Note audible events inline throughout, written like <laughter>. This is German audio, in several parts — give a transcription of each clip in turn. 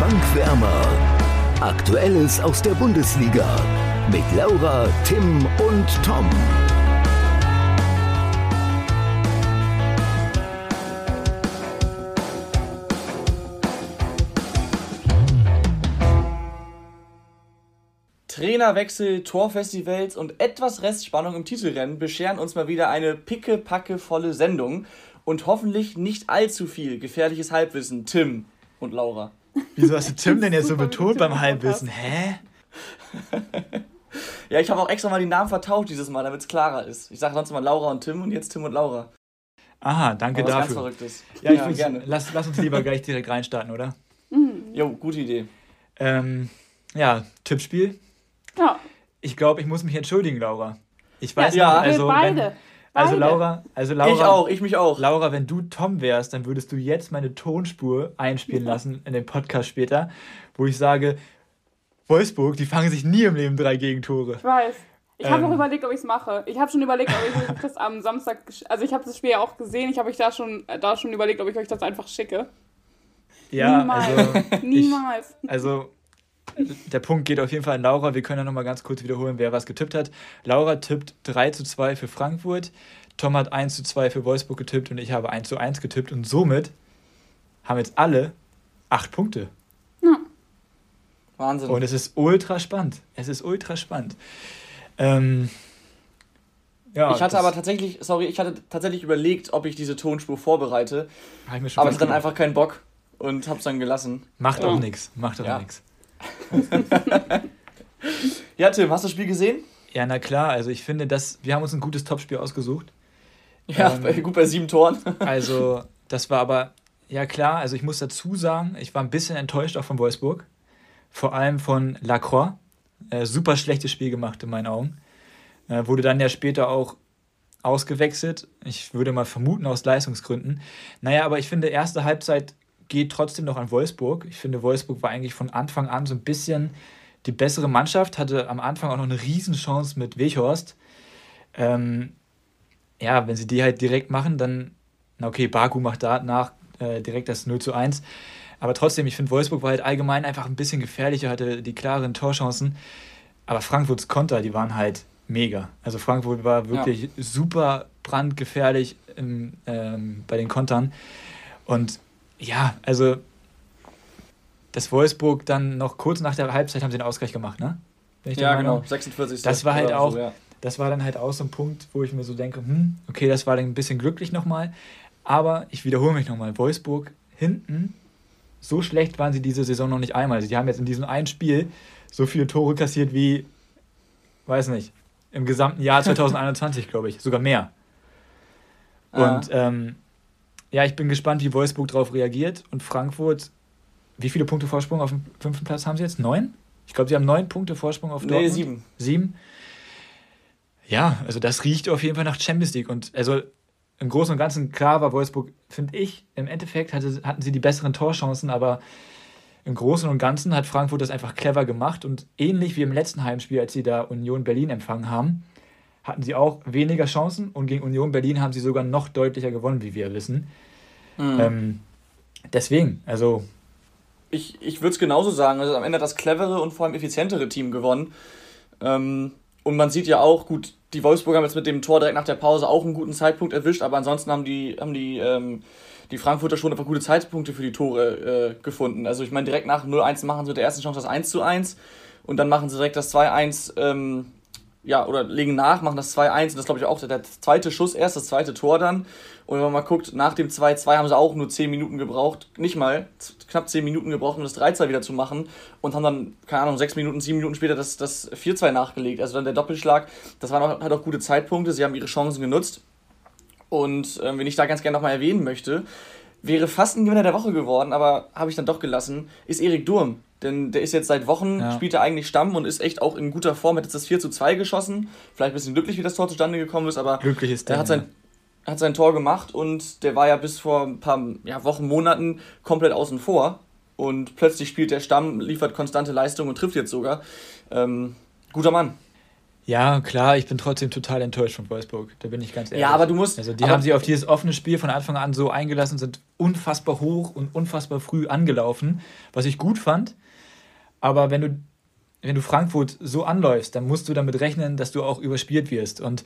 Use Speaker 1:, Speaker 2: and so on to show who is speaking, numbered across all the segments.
Speaker 1: Bankwärmer. Aktuelles aus der Bundesliga mit Laura, Tim und Tom.
Speaker 2: Trainerwechsel, Torfestivals und etwas Restspannung im Titelrennen bescheren uns mal wieder eine picke-packe-volle Sendung und hoffentlich nicht allzu viel gefährliches Halbwissen. Tim und Laura.
Speaker 3: Wieso hast du Tim denn jetzt so betont beim Halbwissen? Hä? <laughs>
Speaker 2: ja, ich habe auch extra mal die Namen vertauscht dieses Mal, damit es klarer ist. Ich sage sonst mal Laura und Tim und jetzt Tim und Laura.
Speaker 3: Aha, danke
Speaker 2: Aber was
Speaker 3: dafür.
Speaker 2: Ganz Verrücktes.
Speaker 3: Ja, ich
Speaker 2: Ja, gerne.
Speaker 3: Lass, lass uns lieber gleich direkt reinstarten, oder? <laughs>
Speaker 2: Jo, gute Idee.
Speaker 3: Ähm, ja, Tippspiel.
Speaker 4: Ja,
Speaker 3: Ich glaube, ich muss mich entschuldigen, Laura. Ich weiß
Speaker 2: Ja.
Speaker 3: nicht,
Speaker 4: wir
Speaker 3: also,
Speaker 4: beide.
Speaker 3: wenn, also
Speaker 4: Beide.
Speaker 3: Laura, also Laura,
Speaker 2: ich auch, ich mich auch.
Speaker 3: Laura, wenn du Tom wärst, dann würdest du jetzt meine Tonspur einspielen lassen in den Podcast später, wo ich sage, Wolfsburg, die fangen sich nie im Leben drei Gegentore.
Speaker 4: Ich weiß. Ich habe
Speaker 3: Ähm.
Speaker 4: auch überlegt, ob ich es mache. Ich habe schon überlegt, ob ich <laughs> das am Samstag. Also ich habe das Spiel ja auch gesehen. Ich habe euch da schon, äh, da schon überlegt, ob ich euch das einfach schicke.
Speaker 3: Ja,
Speaker 4: Niemals.
Speaker 3: also,
Speaker 4: Niemals.
Speaker 3: also der Punkt geht auf jeden Fall an Laura. Wir können ja nochmal ganz kurz wiederholen, wer was getippt hat. Laura tippt 3 zu 2 für Frankfurt, Tom hat 1 zu 2 für Wolfsburg getippt und ich habe 1 zu 1 getippt und somit haben jetzt alle 8 Punkte.
Speaker 2: Wahnsinn.
Speaker 3: Und es ist ultra spannend. Es ist ultra spannend. Ähm, ja,
Speaker 2: ich hatte aber tatsächlich, sorry, ich hatte tatsächlich überlegt, ob ich diese Tonspur vorbereite,
Speaker 3: hab ich mir schon
Speaker 2: aber ich hatte dann einfach keinen Bock und hab's dann gelassen.
Speaker 3: Macht
Speaker 4: Ja.
Speaker 3: auch nichts. Macht auch
Speaker 2: Ja.
Speaker 3: nichts. <laughs>
Speaker 2: Ja, Tim, hast du das Spiel gesehen?
Speaker 3: Ja, na klar. Also ich finde, dass wir haben uns ein gutes Topspiel ausgesucht.
Speaker 2: Ja,
Speaker 3: Ähm.
Speaker 2: gut bei sieben Toren. <laughs>
Speaker 3: Also, das war aber, ja klar, also ich muss dazu sagen, ich war ein bisschen enttäuscht auch von Wolfsburg. Vor allem von Lacroix. Äh, super schlechtes Spiel gemacht in meinen Augen. Äh, wurde dann ja später auch ausgewechselt. Ich würde mal vermuten aus Leistungsgründen. Naja, aber ich finde, erste Halbzeit geht trotzdem noch an Wolfsburg. Ich finde, Wolfsburg war eigentlich von Anfang an so ein bisschen die bessere Mannschaft, hatte am Anfang auch noch eine Riesenchance mit Weghorst. Ähm, ja, wenn sie die halt direkt machen, dann, na okay, Baku macht danach äh, direkt das 0 zu 1. Aber trotzdem, ich finde, Wolfsburg war halt allgemein einfach ein bisschen gefährlicher, hatte die klaren Torchancen. Aber Frankfurts Konter, die waren halt mega. Also Frankfurt war wirklich super brandgefährlich im, ähm, bei den Kontern. Und ja, also dass Wolfsburg dann noch kurz nach der Halbzeit haben sie den Ausgleich gemacht, ne?
Speaker 2: Ja, genau, 46.
Speaker 3: Das war halt auch-
Speaker 2: So, ja.
Speaker 3: das war dann halt auch so ein Punkt, wo ich mir so denke, hm, okay, das war dann ein bisschen glücklich nochmal. Aber ich wiederhole mich nochmal, Wolfsburg hinten, so schlecht waren sie diese Saison noch nicht einmal. Also die haben jetzt in diesem einen Spiel so viele Tore kassiert wie, weiß nicht, im gesamten Jahr <laughs> 2021, glaube ich, sogar mehr. Und ähm, ja, ich bin gespannt, wie Wolfsburg darauf reagiert. Und Frankfurt, wie viele Punkte Vorsprung auf dem fünften Platz haben sie jetzt? Neun? Ich glaube, sie haben neun Punkte Vorsprung auf
Speaker 2: Nee,
Speaker 3: Dortmund.
Speaker 2: sieben.
Speaker 3: Sieben. Ja, also das riecht auf jeden Fall nach Champions League. Und also im Großen und Ganzen, klar war Wolfsburg, finde ich, im Endeffekt hatte, hatten sie die besseren Torchancen, aber im Großen und Ganzen hat Frankfurt das einfach clever gemacht und ähnlich wie im letzten Heimspiel, als sie da Union Berlin empfangen haben, hatten sie auch weniger Chancen und gegen Union Berlin haben sie sogar noch deutlicher gewonnen, wie wir wissen.
Speaker 2: Mhm.
Speaker 3: Ähm, deswegen, also
Speaker 2: Ich, ich würde es genauso sagen. Also am Ende hat das clevere und vor allem effizientere Team gewonnen. Ähm, und man sieht ja auch, gut, die Wolfsburger haben jetzt mit dem Tor direkt nach der Pause auch einen guten Zeitpunkt erwischt, aber ansonsten haben die, haben die, ähm, die Frankfurter schon einfach gute Zeitpunkte für die Tore äh, gefunden. Also ich meine, direkt nach 0-1 machen sie mit der ersten Chance das 1-1 und dann machen sie direkt das 2-1, ähm, ja, oder legen nach, machen das 2-1 und das glaube ich auch der, zweite Schuss erst, das zweite Tor dann. Und wenn man mal guckt, nach dem 2-2 haben sie auch nur 10 Minuten gebraucht, nicht mal, knapp 10 Minuten gebraucht, um das 3-2 wieder zu machen und haben dann, keine Ahnung, 6 Minuten, 7 Minuten später das, das 4-2 nachgelegt. Also dann der Doppelschlag, das waren auch, halt auch gute Zeitpunkte, sie haben ihre Chancen genutzt. Und ähm, wenn ich da ganz gerne nochmal erwähnen möchte, wäre fast ein Gewinner der Woche geworden, aber habe ich dann doch gelassen, ist Erik Durm. Denn der ist jetzt seit Wochen,
Speaker 3: Ja.
Speaker 2: spielt er eigentlich Stamm und ist echt auch in guter Form. Hat jetzt das 4 zu 2 geschossen. Vielleicht ein bisschen glücklich, wie das Tor zustande gekommen ist, aber
Speaker 3: glücklich ist
Speaker 2: er
Speaker 3: der.
Speaker 2: hat sein, hat sein Tor gemacht und der war ja bis vor ein paar ja, Wochen, Monaten komplett außen vor. Und plötzlich spielt der Stamm, liefert konstante Leistung und trifft jetzt sogar. Ähm, guter Mann.
Speaker 3: Ja, klar, ich bin trotzdem total enttäuscht von Wolfsburg. Da bin ich ganz ehrlich.
Speaker 2: Ja, aber du musst.
Speaker 3: Also die haben sich auf dieses offene Spiel von Anfang an so eingelassen, sind unfassbar hoch und unfassbar früh angelaufen, was ich gut fand. Aber wenn du, wenn du Frankfurt so anläufst, dann musst du damit rechnen, dass du auch überspielt wirst. Und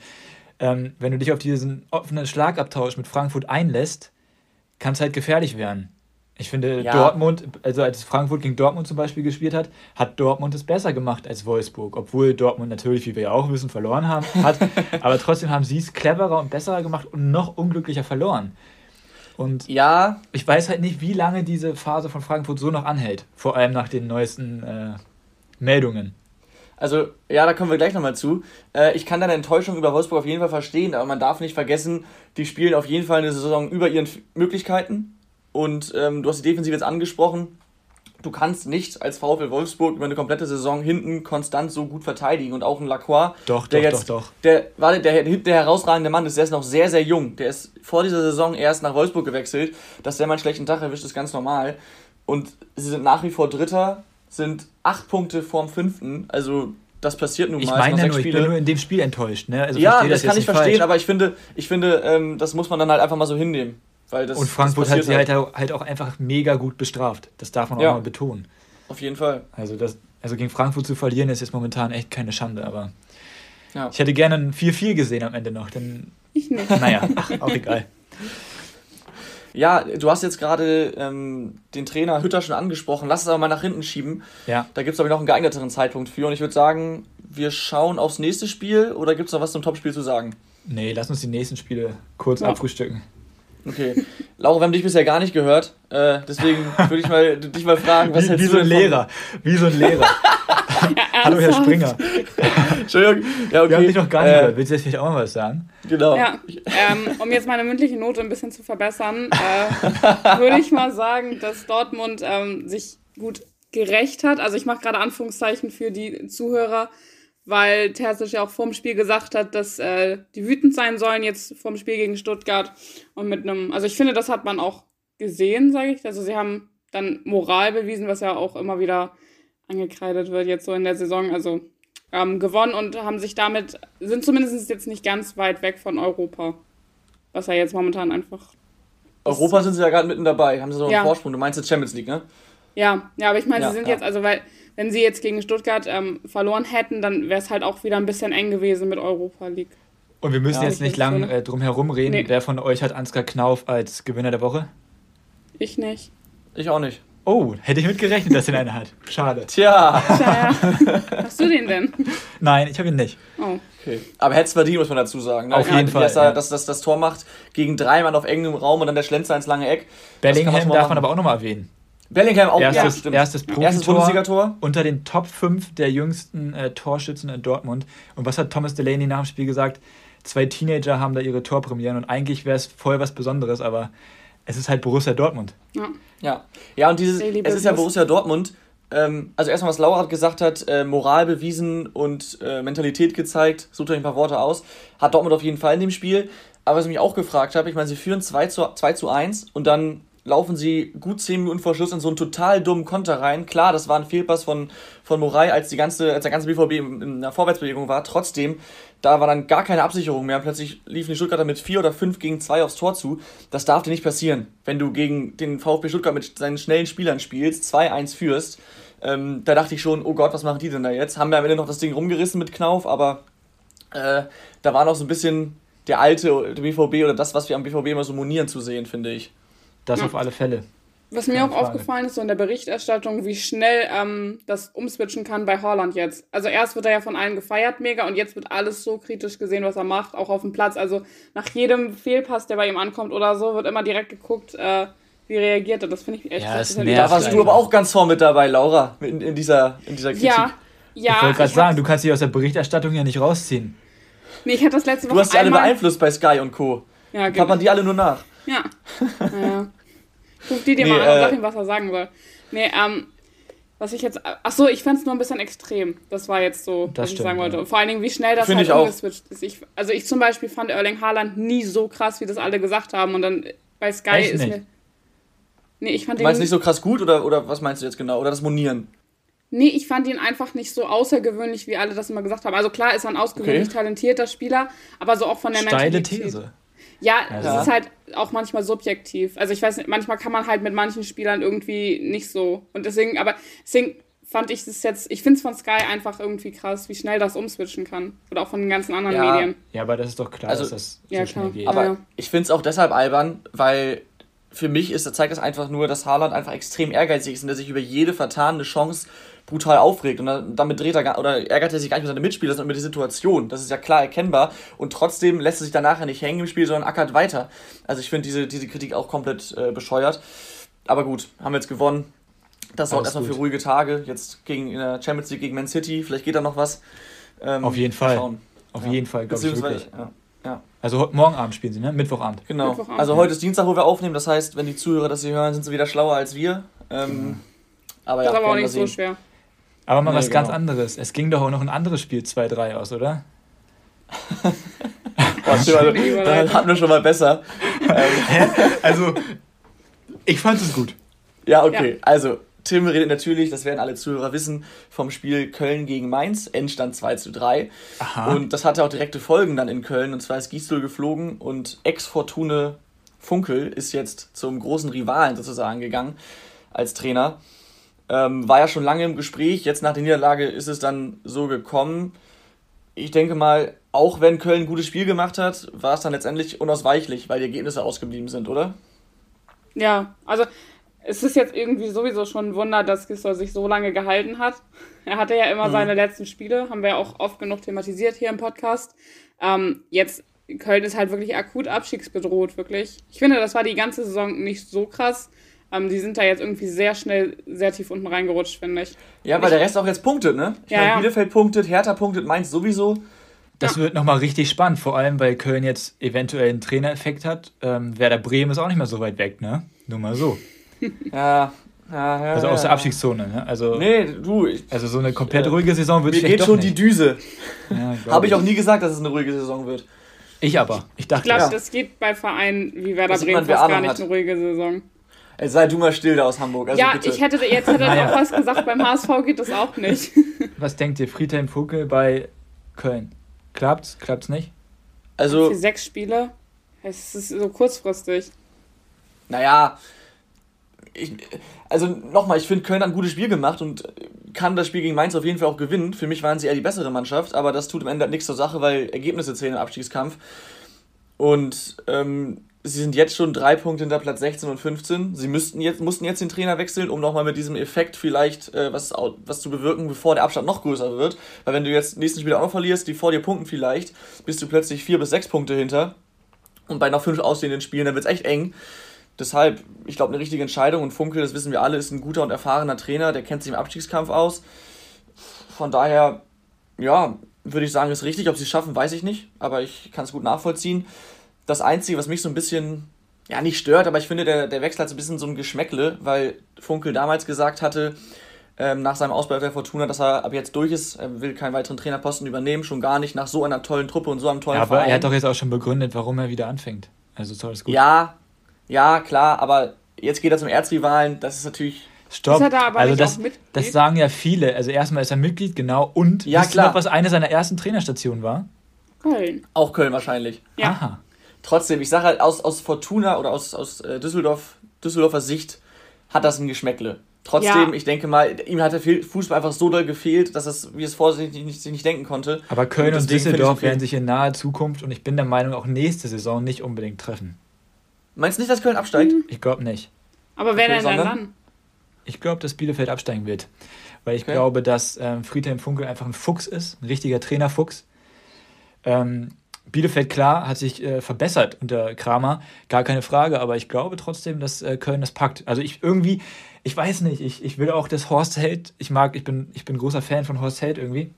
Speaker 3: ähm, wenn du dich auf diesen offenen Schlagabtausch mit Frankfurt einlässt, kann es halt gefährlich werden. Ich finde, ja. Dortmund, also als Frankfurt gegen Dortmund zum Beispiel gespielt hat, hat Dortmund es besser gemacht als Wolfsburg. Obwohl Dortmund natürlich, wie wir ja auch wissen, verloren haben, hat. <laughs> aber trotzdem haben sie es cleverer und besser gemacht und noch unglücklicher verloren. Und ja. ich weiß halt nicht, wie lange diese Phase von Frankfurt so noch anhält. Vor allem nach den neuesten äh, Meldungen.
Speaker 2: Also, ja, da kommen wir gleich nochmal zu. Äh, ich kann deine Enttäuschung über Wolfsburg auf jeden Fall verstehen, aber man darf nicht vergessen, die spielen auf jeden Fall eine Saison über ihren Möglichkeiten. Und ähm, du hast die Defensive jetzt angesprochen. Du kannst nicht als VfL Wolfsburg über eine komplette Saison hinten konstant so gut verteidigen. Und auch ein Lacroix, doch, der doch, jetzt, doch, doch. Der, warte, der, der herausragende Mann ist, der ist noch sehr, sehr jung. Der ist vor dieser Saison erst nach Wolfsburg gewechselt. Dass der mal einen schlechten Tag erwischt, ist ganz normal. Und sie sind nach wie vor Dritter, sind acht Punkte vorm Fünften. Also das passiert nun mal. Ich meine
Speaker 3: ja nur, ich bin nur in dem Spiel enttäuscht. Ne?
Speaker 2: Also ja, das, das kann ich verstehen, falsch. aber ich finde, ich finde ähm, das muss man dann halt einfach mal so hinnehmen. Weil das,
Speaker 3: und Frankfurt hat sie halt, halt auch einfach mega gut bestraft. Das darf man auch mal betonen.
Speaker 2: Auf jeden Fall.
Speaker 3: Also, das, also gegen Frankfurt zu verlieren ist jetzt momentan echt keine Schande, aber ja. ich hätte gerne ein 4-4 gesehen am Ende noch. Denn, ich nicht. <laughs> Naja, ach, auch egal.
Speaker 2: Ja, du hast jetzt gerade ähm, den Trainer Hütter schon angesprochen. Lass es aber mal nach hinten schieben. Ja. Da gibt es, glaube ich, noch einen geeigneteren Zeitpunkt für. Und ich würde sagen, wir schauen aufs nächste Spiel oder gibt es noch was zum Topspiel zu sagen?
Speaker 3: Nee, lass uns die nächsten Spiele kurz ja. abfrühstücken.
Speaker 2: Okay. Laura, wir haben dich bisher gar nicht gehört. Äh, deswegen würde ich mal, dich mal fragen, was
Speaker 3: wie, hältst wie du so ein Lehrer. Wie so ein Lehrer. ja, <laughs> Hallo, Herr Springer. Entschuldigung. Ja, okay. Wir haben dich noch gar nicht äh, gehört. Willst du jetzt vielleicht auch mal was sagen?
Speaker 4: Genau. Ja, ähm, um jetzt meine mündliche Note ein bisschen zu verbessern, äh, würde ich mal sagen, dass Dortmund ähm, sich gut gerecht hat. Also ich mache gerade Anführungszeichen für die Zuhörer weil Terzic ja auch vorm Spiel gesagt hat, dass äh, die wütend sein sollen jetzt vorm Spiel gegen Stuttgart und mit einem, also ich finde, das hat man auch gesehen, sage ich. Also sie haben dann Moral bewiesen, was ja auch immer wieder angekreidet wird jetzt so in der Saison. Also ähm, gewonnen und haben sich damit, sind zumindest jetzt nicht ganz weit weg von Europa. Was ja jetzt momentan einfach.
Speaker 2: Europa sind sie ja gerade mitten dabei, haben sie so einen ja. Vorsprung. Du meinst jetzt Champions League, ne?
Speaker 4: Ja, ja, aber ich meine, ja, sie sind ja. jetzt, also weil wenn sie jetzt gegen Stuttgart ähm, verloren hätten, dann wäre es halt auch wieder ein bisschen eng gewesen mit Europa League.
Speaker 3: Und wir müssen ja, jetzt nicht lang äh, drum herum reden. Nee. Wer von euch hat Ansgar Knauf als Gewinner der Woche?
Speaker 4: Ich nicht.
Speaker 2: Ich auch nicht.
Speaker 3: Oh, hätte ich mitgerechnet, dass er einen hat. Schade.
Speaker 2: Tja.
Speaker 4: Tja. <laughs> Hast du den denn?
Speaker 3: Nein, ich habe ihn nicht.
Speaker 2: Oh. Okay. Aber hätte es verdient, muss man dazu sagen. Ne? Auf jeden Fall. Dass er ja. dass, dass das Tor macht gegen drei Mann auf engem Raum und dann der Schlenzer ins lange Eck.
Speaker 3: Bellingham darf man aber auch nochmal erwähnen.
Speaker 2: Bellingham auch
Speaker 3: erstes, ja, erstes, erstes Bundesligator. Unter den Top 5 der jüngsten äh, Torschützen in Dortmund. Und was hat Thomas Delaney nach dem Spiel gesagt? Zwei Teenager haben da ihre Torpremieren und eigentlich wäre es voll was Besonderes, aber es ist halt Borussia Dortmund.
Speaker 2: Ja, ja, ja und dieses, es ist ja Borussia Dortmund. Ähm, also erstmal, was Laura gesagt hat, äh, Moral bewiesen und äh, Mentalität gezeigt, sucht euch ein paar Worte aus, hat Dortmund auf jeden Fall in dem Spiel. Aber was ich mich auch gefragt habe, ich meine, sie führen 2 zu, 2 zu 1 und dann laufen sie gut zehn Minuten vor Schluss in so einen total dummen Konter rein. Klar, das war ein Fehlpass von, von Morai, als, die ganze, als der ganze BVB in, in einer Vorwärtsbewegung war. Trotzdem, da war dann gar keine Absicherung mehr. Plötzlich liefen die Stuttgarter mit vier oder fünf gegen zwei aufs Tor zu. Das darf dir nicht passieren, wenn du gegen den VfB Stuttgart mit seinen schnellen Spielern spielst, 2-1 führst. Ähm, da dachte ich schon, oh Gott, was machen die denn da jetzt? Haben wir am Ende noch das Ding rumgerissen mit Knauf, aber äh, da war noch so ein bisschen der alte BVB oder das, was wir am BVB immer so monieren zu sehen, finde ich.
Speaker 3: Das ja. auf alle Fälle.
Speaker 4: Was mir auch Frage. aufgefallen ist, so in der Berichterstattung, wie schnell ähm, das umswitchen kann bei Holland jetzt. Also erst wird er ja von allen gefeiert mega und jetzt wird alles so kritisch gesehen, was er macht, auch auf dem Platz. Also nach jedem Fehlpass, der bei ihm ankommt oder so, wird immer direkt geguckt, äh, wie reagiert er. Das finde ich echt ja,
Speaker 2: das Da warst du aber auch ganz vorne mit dabei, Laura, in, in, dieser, in dieser Kritik.
Speaker 3: Ja, ja. Ich wollte gerade sagen, du kannst dich aus der Berichterstattung ja nicht rausziehen.
Speaker 4: Nee, ich hatte das letzte Woche
Speaker 2: Du hast die alle beeinflusst bei Sky und Co. Ja, genau. Kann man die alle nur nach.
Speaker 4: Ja. <laughs> ja. Guck die dir nee, mal an und sag äh, ihm, was er sagen soll. Nee, ähm, was ich jetzt. Achso, ich fand es nur ein bisschen extrem. Das war jetzt so, was stimmt, ich sagen wollte. Ja. vor allen Dingen, wie schnell das Find halt umgeswitcht ist. Ich, also ich zum Beispiel fand Erling Haaland nie so krass, wie das alle gesagt haben. Und dann bei Sky Echt ist nicht? mir.
Speaker 2: Nee, ich fand du meinst nicht so krass gut oder, oder was meinst du jetzt genau? Oder das Monieren?
Speaker 4: Nee, ich fand ihn einfach nicht so außergewöhnlich, wie alle das immer gesagt haben. Also klar ist er ein ausgewöhnlich okay. talentierter Spieler, aber so auch von der
Speaker 3: Steile Mentalität. These.
Speaker 4: Ja,
Speaker 3: Also-
Speaker 4: es ist halt auch manchmal subjektiv. Also ich weiß nicht, manchmal kann man halt mit manchen Spielern irgendwie nicht so. Und deswegen, aber deswegen fand ich es jetzt, ich finde es von Sky einfach irgendwie krass, wie schnell das umswitchen kann. Oder auch von den ganzen anderen
Speaker 2: Ja.
Speaker 4: Medien.
Speaker 3: Ja, aber das ist doch klar,
Speaker 2: Also-
Speaker 3: dass das so
Speaker 4: Ja,
Speaker 3: schnell
Speaker 4: klar.
Speaker 3: geht.
Speaker 2: Aber
Speaker 4: Ja.
Speaker 2: ich finde es auch deshalb albern, weil für mich ist, zeigt das einfach nur, dass Haaland einfach extrem ehrgeizig ist und der sich über jede vertane Chance brutal aufregt. Und dann- damit dreht er gar, oder ärgert er sich gar nicht über seine Mitspieler, sondern über die Situation. Das ist ja klar erkennbar. Und trotzdem lässt er sich danach nicht hängen im Spiel, sondern ackert weiter. Also ich finde diese, diese Kritik auch komplett äh, bescheuert. Aber gut, haben wir jetzt gewonnen. Das sorgt erstmal für ruhige Tage. Jetzt gegen in der Champions League gegen Man City. Vielleicht geht da noch was. Ähm,
Speaker 3: Auf jeden Fall.
Speaker 2: Schauen.
Speaker 3: Auf
Speaker 2: Ja.
Speaker 3: jeden Fall, glaube ich
Speaker 2: Beziehungsweise,
Speaker 3: wirklich.
Speaker 2: ja. Ja.
Speaker 3: Also morgen Abend spielen sie, ne? Mittwochabend.
Speaker 2: Genau.
Speaker 4: Mittwochabend.
Speaker 2: Also heute ist Dienstag, wo wir aufnehmen. Das heißt, wenn die Zuhörer das hier hören, sind sie wieder schlauer als wir. Ähm, aber ja,
Speaker 4: das ist aber auch nicht so
Speaker 2: sehen.
Speaker 4: schwer.
Speaker 3: Aber mal
Speaker 2: Nee,
Speaker 3: was ganz
Speaker 2: genau.
Speaker 3: anderes. Es ging doch auch noch ein anderes Spiel 2-3 aus, oder?
Speaker 2: Boah, also, dann hatten wir schon mal besser. ähm, <laughs>
Speaker 3: Also, ich fand es gut.
Speaker 2: ja, okay.
Speaker 4: Ja.
Speaker 2: Also, Tim redet natürlich, das werden alle Zuhörer wissen, vom Spiel Köln gegen Mainz. Endstand 2 zu 3.
Speaker 3: Aha.
Speaker 2: Und das hatte auch direkte Folgen dann in Köln. Und zwar ist Gisdol geflogen und Ex-Fortune Funkel ist jetzt zum großen Rivalen sozusagen gegangen als Trainer. Ähm, war ja schon lange im Gespräch. Jetzt nach der Niederlage ist es dann so gekommen. Ich denke mal, auch wenn Köln ein gutes Spiel gemacht hat, war es dann letztendlich unausweichlich, weil die Ergebnisse ausgeblieben sind, oder?
Speaker 4: Ja, also es ist jetzt irgendwie sowieso schon ein Wunder, dass Gisdol sich so lange gehalten hat. <laughs> Er hatte ja immer
Speaker 2: Mhm.
Speaker 4: seine letzten Spiele, haben wir ja auch oft genug thematisiert hier im Podcast. Ähm, jetzt, Köln ist halt wirklich akut abstiegsbedroht, wirklich. Ich finde, das war die ganze Saison nicht so krass. Ähm, die sind da jetzt irgendwie sehr schnell sehr tief unten reingerutscht, finde ich.
Speaker 2: Ja, weil der Rest auch jetzt punktet, ne? Ich
Speaker 4: Ja,
Speaker 2: meine,
Speaker 4: ja.
Speaker 2: Bielefeld punktet, Hertha punktet, Mainz sowieso.
Speaker 3: Das wird nochmal richtig spannend, vor allem weil Köln jetzt eventuell einen Trainereffekt hat. Ähm, Werder Bremen ist auch nicht mehr so weit weg, ne? Nur mal so. <laughs>
Speaker 2: Ja, ja, ja.
Speaker 3: Also
Speaker 2: ja.
Speaker 3: aus der Abstiegszone, ne? Also,
Speaker 2: Nee, du, ich,
Speaker 3: also so eine komplett
Speaker 2: äh,
Speaker 3: ruhige Saison wird
Speaker 2: mir geht schon
Speaker 3: nicht.
Speaker 2: die Düse.
Speaker 3: Ja, <laughs>
Speaker 2: Habe ich auch nie gesagt, dass es eine ruhige Saison wird.
Speaker 3: Ich aber. Ich
Speaker 4: Ich
Speaker 3: dachte,
Speaker 4: glaube,
Speaker 2: Ja.
Speaker 4: das geht bei Vereinen wie Werder Bremen fast gar nicht
Speaker 2: hat.
Speaker 4: eine ruhige Saison.
Speaker 2: Ey, sei du mal still da aus Hamburg. Also
Speaker 4: ja,
Speaker 2: bitte.
Speaker 4: ich hätte jetzt hätte
Speaker 3: Naja.
Speaker 4: auch was gesagt, beim HSV geht das auch nicht. <laughs>
Speaker 3: was denkt ihr? Friedhelm Funkel bei Köln. Klappt's? Klappt's nicht?
Speaker 2: also,
Speaker 4: Für sechs Spiele? Es ist so kurzfristig.
Speaker 2: naja, ich, also nochmal, ich finde, Köln hat ein gutes Spiel gemacht und kann das Spiel gegen Mainz auf jeden Fall auch gewinnen. Für mich waren sie eher die bessere Mannschaft, aber das tut am Ende nichts zur Sache, weil Ergebnisse zählen im Abstiegskampf. Und ähm, sie sind jetzt schon drei Punkte hinter Platz 16 und 15. Sie müssten jetzt, mussten jetzt den Trainer wechseln, um nochmal mit diesem Effekt vielleicht äh, was, was zu bewirken, bevor der Abstand noch größer wird. Weil wenn du jetzt nächsten Spiel auch noch verlierst, die vor dir punkten vielleicht, bist du plötzlich vier bis sechs Punkte hinter. Und bei noch fünf ausstehenden Spielen, dann wird es echt eng. Deshalb, ich glaube, eine richtige Entscheidung. Und Funkel, das wissen wir alle, ist ein guter und erfahrener Trainer, der kennt sich im Abstiegskampf aus. Von daher, ja, würde ich sagen, ist richtig. Ob sie es schaffen, weiß ich nicht, aber ich kann es gut nachvollziehen. Das Einzige, was mich so ein bisschen, ja, nicht stört, aber ich finde, der, der Wechsel hat so ein bisschen so ein Geschmäckle, weil Funkel damals gesagt hatte, ähm, nach seinem Ausbau der Fortuna, dass er ab jetzt durch ist, er will keinen weiteren Trainerposten übernehmen, schon gar nicht nach so einer tollen Truppe und so einem tollen
Speaker 3: Ja, aber
Speaker 2: Verein.
Speaker 3: er hat doch jetzt auch schon begründet, warum er wieder anfängt. Also ist alles gut.
Speaker 2: Ja, ja, klar, aber jetzt geht er zum Erzrivalen, das ist natürlich.
Speaker 3: Stopp.
Speaker 4: Ist er da aber
Speaker 3: also
Speaker 4: nicht
Speaker 3: das, das sagen ja viele. Also erstmal ist er Mitglied, genau. Und
Speaker 2: Ja, klar.
Speaker 3: noch, was eine seiner ersten Trainerstationen war?
Speaker 4: Köln.
Speaker 2: Auch Köln wahrscheinlich.
Speaker 4: Ja.
Speaker 3: Aha.
Speaker 2: Trotzdem, ich sage halt, aus, aus Fortuna oder aus, aus äh, Düsseldorf, Düsseldorfer Sicht hat das ein Geschmäckle. Trotzdem,
Speaker 4: Ja.
Speaker 2: ich denke mal, ihm hat der Fußball einfach so doll gefehlt, dass es, wie es vorsichtig nicht, sich nicht denken konnte.
Speaker 3: Aber Köln und,
Speaker 2: Und
Speaker 3: Düsseldorf werden sich in naher Zukunft und ich bin der Meinung auch nächste Saison nicht unbedingt treffen.
Speaker 2: Meinst du nicht, dass Köln absteigt?
Speaker 3: Ich glaube nicht.
Speaker 4: Aber wer
Speaker 2: Okay,
Speaker 4: denn dann?
Speaker 3: Ich glaube, dass Bielefeld absteigen wird. Weil ich
Speaker 2: Okay.
Speaker 3: glaube, dass ähm, Friedhelm Funkel einfach ein Fuchs ist, ein richtiger Trainerfuchs. Ähm, Bielefeld, klar, hat sich äh, verbessert unter Kramer, gar keine Frage, aber ich glaube trotzdem, dass äh, Köln das packt. Also ich irgendwie, ich weiß nicht, ich, ich will auch, dass Horst Held, ich mag, ich bin, ich bin großer Fan von Horst Held irgendwie.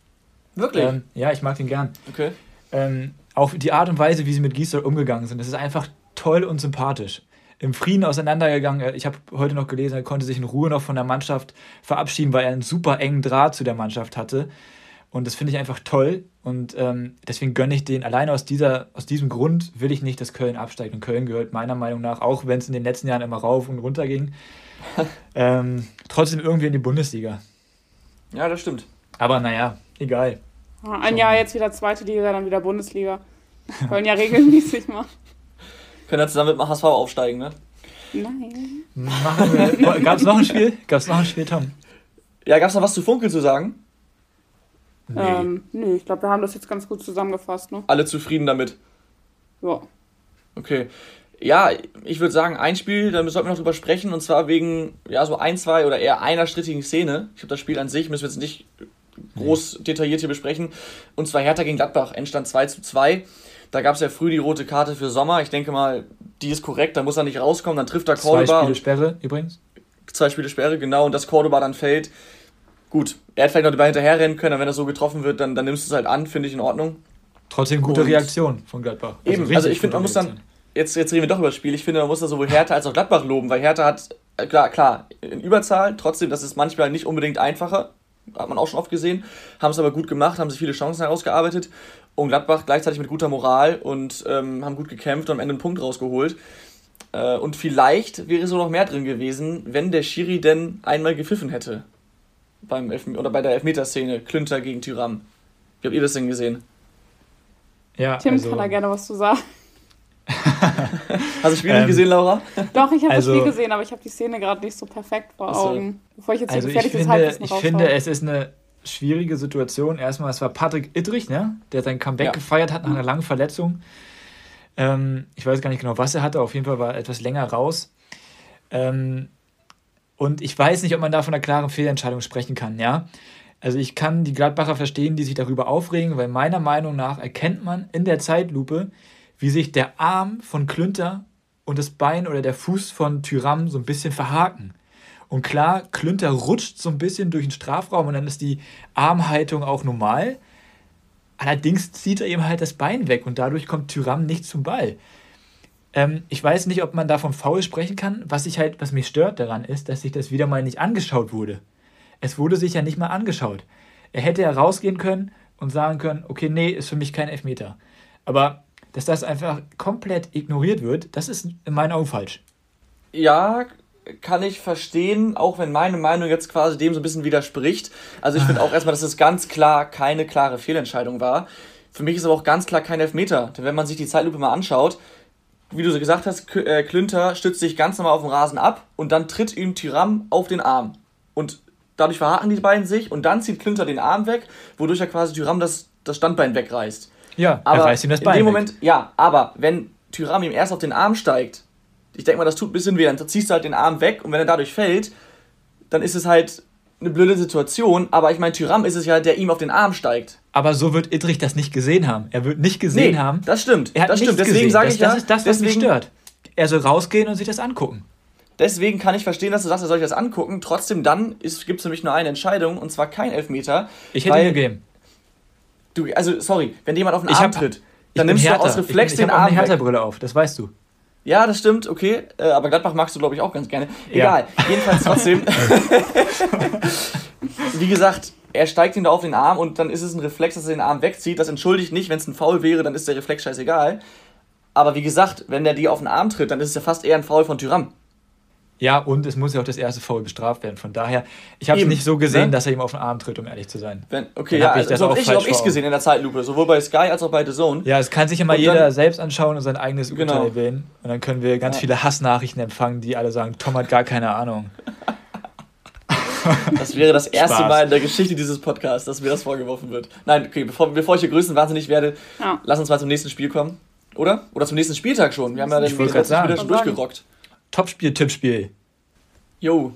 Speaker 2: Wirklich?
Speaker 3: Ähm, ja, ich mag den gern.
Speaker 2: okay.
Speaker 3: ähm, auch die Art und Weise, wie sie mit Gisdol umgegangen sind, das ist einfach toll und sympathisch. Im Frieden auseinandergegangen. Äh, Ich habe heute noch gelesen, er konnte sich in Ruhe noch von der Mannschaft verabschieden, weil er einen super engen Draht zu der Mannschaft hatte. Und das finde ich einfach toll. Und ähm, deswegen gönne ich den. Alleine aus, dieser, aus diesem Grund will ich nicht, dass Köln absteigt. Und Köln gehört meiner Meinung nach, auch wenn es in den letzten Jahren immer rauf und runter ging, <laughs> ähm, trotzdem irgendwie in die Bundesliga.
Speaker 2: Ja, das stimmt.
Speaker 3: Aber naja, egal.
Speaker 4: Ah, Ein Jahr jetzt wieder zweite Liga, dann wieder Bundesliga. <laughs> Köln ja regelmäßig mal.
Speaker 2: Können dann zusammen mit dem HSV aufsteigen, ne?
Speaker 4: Nein.
Speaker 3: Machen wir. Gab es noch ein Spiel? Gab es noch ein Spiel, Tom?
Speaker 2: Ja, gab es noch was zu Funkel zu sagen?
Speaker 3: Nee.
Speaker 4: Ähm, nee, ich glaube, wir haben das jetzt ganz gut zusammengefasst, ne?
Speaker 2: Alle zufrieden damit?
Speaker 4: Ja.
Speaker 2: Okay. Ja, ich würde sagen, ein Spiel, da sollten wir noch drüber sprechen, und zwar wegen, ja, so ein, zwei oder eher einer strittigen Szene. Ich glaube, das Spiel an sich müssen wir jetzt nicht groß detailliert hier besprechen. Und zwar Hertha gegen Gladbach, Endstand 2 zu 2. Da gab es ja früh die rote Karte für Sommer. Ich denke mal, die ist korrekt, da muss er nicht rauskommen, dann trifft er
Speaker 3: Zwei
Speaker 2: Cordoba.
Speaker 3: Spiele
Speaker 2: und-
Speaker 3: Sperre übrigens.
Speaker 2: zwei Spiele Sperre, genau, und dass Cordoba dann fällt. Gut, er hätte vielleicht noch dabei hinterherrennen können, aber wenn er so getroffen wird, dann, dann nimmst du es halt an, finde ich in Ordnung.
Speaker 3: Trotzdem gute
Speaker 2: Und-
Speaker 3: Reaktion von Gladbach.
Speaker 2: Eben, also, ich finde, man muss dann, jetzt, jetzt reden wir doch über das Spiel, ich finde, man muss da sowohl Hertha als auch Gladbach loben, weil Hertha hat, äh, klar, klar, in Überzahl, trotzdem, das ist manchmal nicht unbedingt einfacher, hat man auch schon oft gesehen, haben es aber gut gemacht, haben sich viele Chancen herausgearbeitet und Gladbach gleichzeitig mit guter Moral und ähm, haben gut gekämpft und am Ende einen Punkt rausgeholt. Äh, und vielleicht wäre so noch mehr drin gewesen, wenn der Schiri denn einmal gepfiffen hätte. Beim Elf oder bei der Elfmeterszene, Klünter gegen Tyram. Wie habt ihr das denn gesehen?
Speaker 3: Ja,
Speaker 4: Tim
Speaker 3: also,
Speaker 4: kann da gerne was zu sagen. <laughs>
Speaker 2: Hast du das Spiel
Speaker 3: Ähm,
Speaker 2: nicht gesehen, Laura?
Speaker 4: Doch, ich habe
Speaker 3: Also-
Speaker 4: das Spiel gesehen, aber ich habe die Szene gerade nicht so perfekt vor. Augen. Bevor ich jetzt
Speaker 3: Also
Speaker 4: hier
Speaker 3: ich
Speaker 4: gefährliches
Speaker 3: finde,
Speaker 4: Halbwissen
Speaker 3: ich finde, es ist eine schwierige Situation. Erstmal, es war Patrick Ittrich, ne? der sein Comeback
Speaker 2: Ja.
Speaker 3: gefeiert hat nach einer langen Verletzung. Ähm, ich weiß gar nicht genau, was er hatte. Auf jeden Fall war er etwas länger raus. Ähm, und ich weiß nicht, ob man da von einer klaren Fehlentscheidung sprechen kann, ja. Also ich kann die Gladbacher verstehen, die sich darüber aufregen, weil meiner Meinung nach erkennt man in der Zeitlupe, wie sich der Arm von Klünter und das Bein oder der Fuß von Tyram so ein bisschen verhaken. Und klar, Klünter rutscht so ein bisschen durch den Strafraum und dann ist die Armhaltung auch normal. Allerdings zieht er eben halt das Bein weg und dadurch kommt Tyram nicht zum Ball. Ähm, ich weiß nicht, ob man da vom Foul sprechen kann. Was ich halt, was mich stört daran ist, dass sich das wieder mal nicht angeschaut wurde. Es wurde sich ja nicht mal angeschaut. Er hätte ja rausgehen können und sagen können, okay, nee, ist für mich kein Elfmeter. Aber dass das einfach komplett ignoriert wird, das ist in meinen Augen falsch.
Speaker 2: Ja, kann ich verstehen, auch wenn meine Meinung jetzt quasi dem so ein bisschen widerspricht. Also ich finde auch <laughs> erstmal, dass es ganz klar keine klare Fehlentscheidung war. Für mich ist aber auch ganz klar kein Elfmeter. Denn wenn man sich die Zeitlupe mal anschaut, wie du so gesagt hast, äh, Klünter stützt sich ganz normal auf den Rasen ab und dann tritt ihm Tyram auf den Arm. Und dadurch verhaken die beiden sich und dann zieht Klünter den Arm weg, wodurch er quasi Tyram das, das Standbein wegreißt.
Speaker 3: Ja,
Speaker 2: Aber
Speaker 3: er reißt ihm das Bein
Speaker 2: in dem
Speaker 3: weg.
Speaker 2: Moment, ja, aber wenn Tyram ihm erst auf den Arm steigt, ich denke mal, das tut ein bisschen weh, dann ziehst du halt den Arm weg und wenn er dadurch fällt, dann ist es halt eine blöde Situation, aber ich meine, Tyram ist es ja, der ihm auf den Arm steigt.
Speaker 3: Aber so wird Idrich das nicht gesehen haben. Er wird nicht gesehen haben.
Speaker 2: das stimmt.
Speaker 3: Er hat
Speaker 2: das stimmt. Deswegen sage
Speaker 3: das,
Speaker 2: ich ja,
Speaker 3: das ist das, was mich stört. Er soll rausgehen und sich das angucken.
Speaker 2: deswegen kann ich verstehen, dass du sagst, er soll sich das angucken. Trotzdem dann gibt es für mich nur eine Entscheidung und zwar kein Elfmeter.
Speaker 3: Ich hätte
Speaker 2: weil
Speaker 3: ihn gegeben.
Speaker 2: Du, also, sorry, wenn jemand auf den
Speaker 3: Ich
Speaker 2: Arm
Speaker 3: hab-
Speaker 2: tritt,
Speaker 3: Ich
Speaker 2: dann nimmst du aus Reflex
Speaker 3: ich bin,
Speaker 2: den
Speaker 3: ich hab auch
Speaker 2: Arm
Speaker 3: eine
Speaker 2: weg.
Speaker 3: Hertha-Brille auf, das weißt du.
Speaker 2: Ja, das stimmt, okay. Äh, aber Gladbach magst du, glaube ich, auch ganz gerne. Egal. Jedenfalls trotzdem. <laughs> Wie gesagt, er steigt ihn da auf den Arm und dann ist es ein Reflex, dass er den Arm wegzieht. Das entschuldigt nicht, wenn es ein Foul wäre, dann ist der Reflex scheißegal. Aber wie gesagt, wenn der dir auf den Arm tritt, dann ist es ja fast eher ein Foul von Tyram.
Speaker 3: Ja, und es muss ja auch das erste Foul bestraft werden. Von daher, ich habe es nicht so gesehen,
Speaker 2: ne?
Speaker 3: dass er ihm auf den Arm tritt, um ehrlich zu sein.
Speaker 2: Wenn, okay,
Speaker 3: Dann
Speaker 2: ja,
Speaker 3: hab ich
Speaker 2: also,
Speaker 3: das
Speaker 2: so habe ich
Speaker 3: falsch
Speaker 2: es gesehen in der Zeitlupe, sowohl bei Sky als auch bei The Zone.
Speaker 3: Ja, es kann sich immer
Speaker 2: Und
Speaker 3: jeder
Speaker 2: dann-
Speaker 3: selbst anschauen und sein eigenes
Speaker 2: Genau.
Speaker 3: Urteil wählen. Und dann können wir ganz
Speaker 2: Ja.
Speaker 3: viele Hassnachrichten empfangen, die alle sagen, Tom hat gar keine Ahnung.
Speaker 2: Das wäre das erste
Speaker 3: Spaß.
Speaker 2: Mal in der Geschichte dieses Podcasts, dass mir das vorgeworfen wird. Nein, okay, bevor, bevor ich hier größenwahnsinnig werde,
Speaker 4: Ja.
Speaker 2: lass uns mal zum nächsten Spiel kommen. Oder? Oder zum nächsten Spieltag schon. Wir haben ja den letzten
Speaker 3: sagen.
Speaker 2: schon durchgerockt.
Speaker 3: Topspiel, Tippspiel.
Speaker 2: Jo.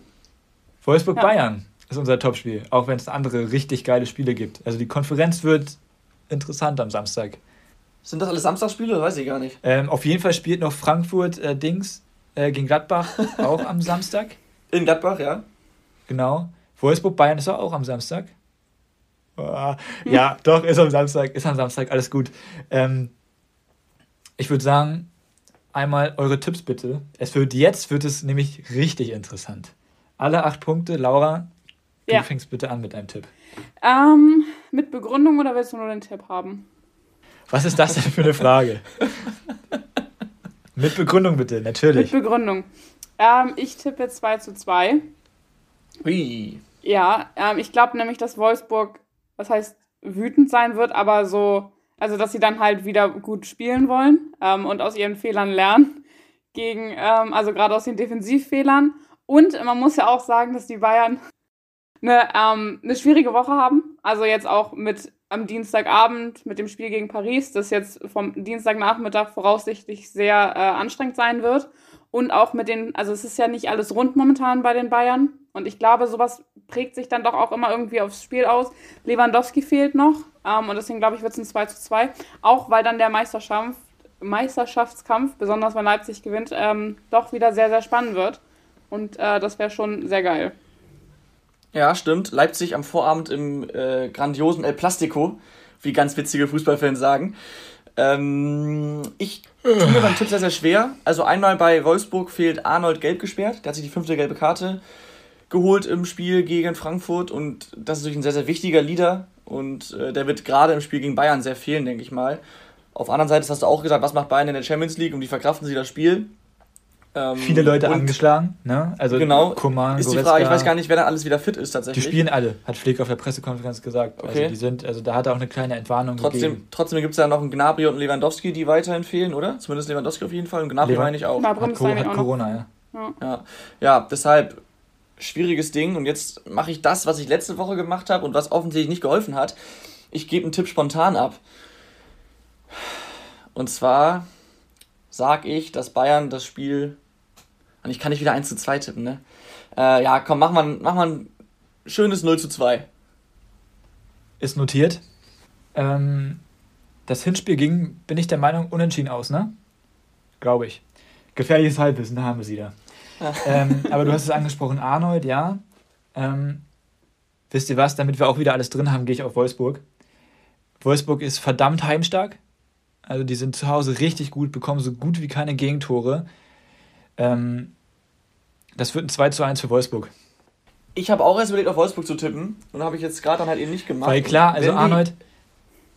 Speaker 3: Wolfsburg-Bayern ist unser Topspiel, auch wenn es andere richtig geile Spiele gibt. Also die Konferenz wird interessant am Samstag.
Speaker 2: Sind das alles Samstagsspiele? Weiß ich gar nicht.
Speaker 3: Ähm, auf jeden Fall spielt noch Frankfurt äh, Dings äh, gegen Gladbach <laughs> auch am Samstag.
Speaker 2: In Gladbach, ja.
Speaker 3: Genau. Wolfsburg-Bayern ist auch am Samstag. Ah, Ja, doch, ist am Samstag, ist am Samstag, alles gut. Ähm, ich würde sagen, einmal eure Tipps bitte. Es wird jetzt wird es nämlich richtig interessant. Alle acht Punkte, Laura, du
Speaker 4: Ja.
Speaker 3: fängst bitte an mit deinem Tipp.
Speaker 4: Ähm, mit Begründung oder willst du nur den Tipp haben?
Speaker 3: Was ist das denn für eine Frage? <laughs> mit Begründung bitte,
Speaker 4: Mit
Speaker 3: natürlich.
Speaker 4: Begründung. Ähm, ich tippe 2 zu 2.
Speaker 2: Hui.
Speaker 4: Ja, ähm, ich glaube nämlich, dass Wolfsburg, was heißt wütend sein wird, aber so, also dass sie dann halt wieder gut spielen wollen ähm, und aus ihren Fehlern lernen. gegen, ähm, also gerade aus den Defensivfehlern. Und man muss ja auch sagen, dass die Bayern eine, ähm, eine schwierige Woche haben. Also jetzt auch mit am Dienstagabend mit dem Spiel gegen Paris, das jetzt vom Dienstagnachmittag voraussichtlich sehr äh, anstrengend sein wird. Und auch mit den, also es ist ja nicht alles rund momentan bei den Bayern. Und ich glaube, sowas prägt sich dann doch auch immer irgendwie aufs Spiel aus. Lewandowski fehlt noch. Ähm, und deswegen glaube ich, wird es ein 2 zu 2. Auch weil dann der Meisterschaft, Meisterschaftskampf, besonders wenn Leipzig gewinnt, ähm, doch wieder sehr, sehr spannend wird. Und äh, das wäre schon sehr geil.
Speaker 2: Ja, stimmt. Leipzig am Vorabend im äh, grandiosen El Plastico, wie ganz witzige Fußballfans sagen. Ähm, ich tue mir beim Tipp sehr, sehr schwer. Also einmal bei Wolfsburg fehlt Arnold gelb gesperrt. Der hat sich die fünfte gelbe Karte geholt im Spiel gegen Frankfurt und das ist natürlich ein sehr, sehr wichtiger Leader und äh, der wird gerade im Spiel gegen Bayern sehr fehlen, denke ich mal. Auf der anderen Seite hast du auch gesagt, was macht Bayern in der Champions League und wie verkraften sie das Spiel?
Speaker 3: Ähm, Viele Leute angeschlagen, ne?
Speaker 2: Also genau, Koman, ist die Frage, ich weiß gar nicht, wer da alles wieder fit ist tatsächlich.
Speaker 3: Die spielen alle, hat Flick auf der Pressekonferenz gesagt. Also okay. Also die sind, also da hat er auch eine kleine Entwarnung
Speaker 2: trotzdem,
Speaker 3: gegeben.
Speaker 2: Trotzdem gibt es ja noch einen Gnabry und einen Lewandowski, die weiterhin fehlen, oder? Zumindest Lewandowski auf jeden Fall und Gnabry meine ich auch.
Speaker 3: Hat, Co hat Corona, ja.
Speaker 2: ja. Ja. Ja, deshalb schwieriges Ding und jetzt mache ich das, was ich letzte Woche gemacht habe und was offensichtlich nicht geholfen hat. Ich gebe einen Tipp spontan ab. Und zwar sage ich, dass Bayern das Spiel und ich kann nicht wieder 1 zu 2 tippen, ne? Äh, ja, komm, mach mal, mach mal ein schönes 0 zu 2.
Speaker 3: Ist notiert. Ähm, das Hinspiel ging, bin ich der Meinung, unentschieden aus, ne? Glaube ich. Gefährliches Halbwissen, da haben wir sie da. <laughs> ähm, aber du hast es angesprochen, Arnold, ja. Ähm, wisst ihr was, damit wir auch wieder alles drin haben, gehe ich auf Wolfsburg. Wolfsburg ist verdammt heimstark. Also die sind zu Hause richtig gut, bekommen so gut wie keine Gegentore. Ähm, das wird ein 2 zu 1 für Wolfsburg.
Speaker 2: Ich habe auch erst überlegt, auf Wolfsburg zu tippen. Und habe ich jetzt gerade dann halt eben nicht gemacht.
Speaker 3: Weil klar, also Arnold.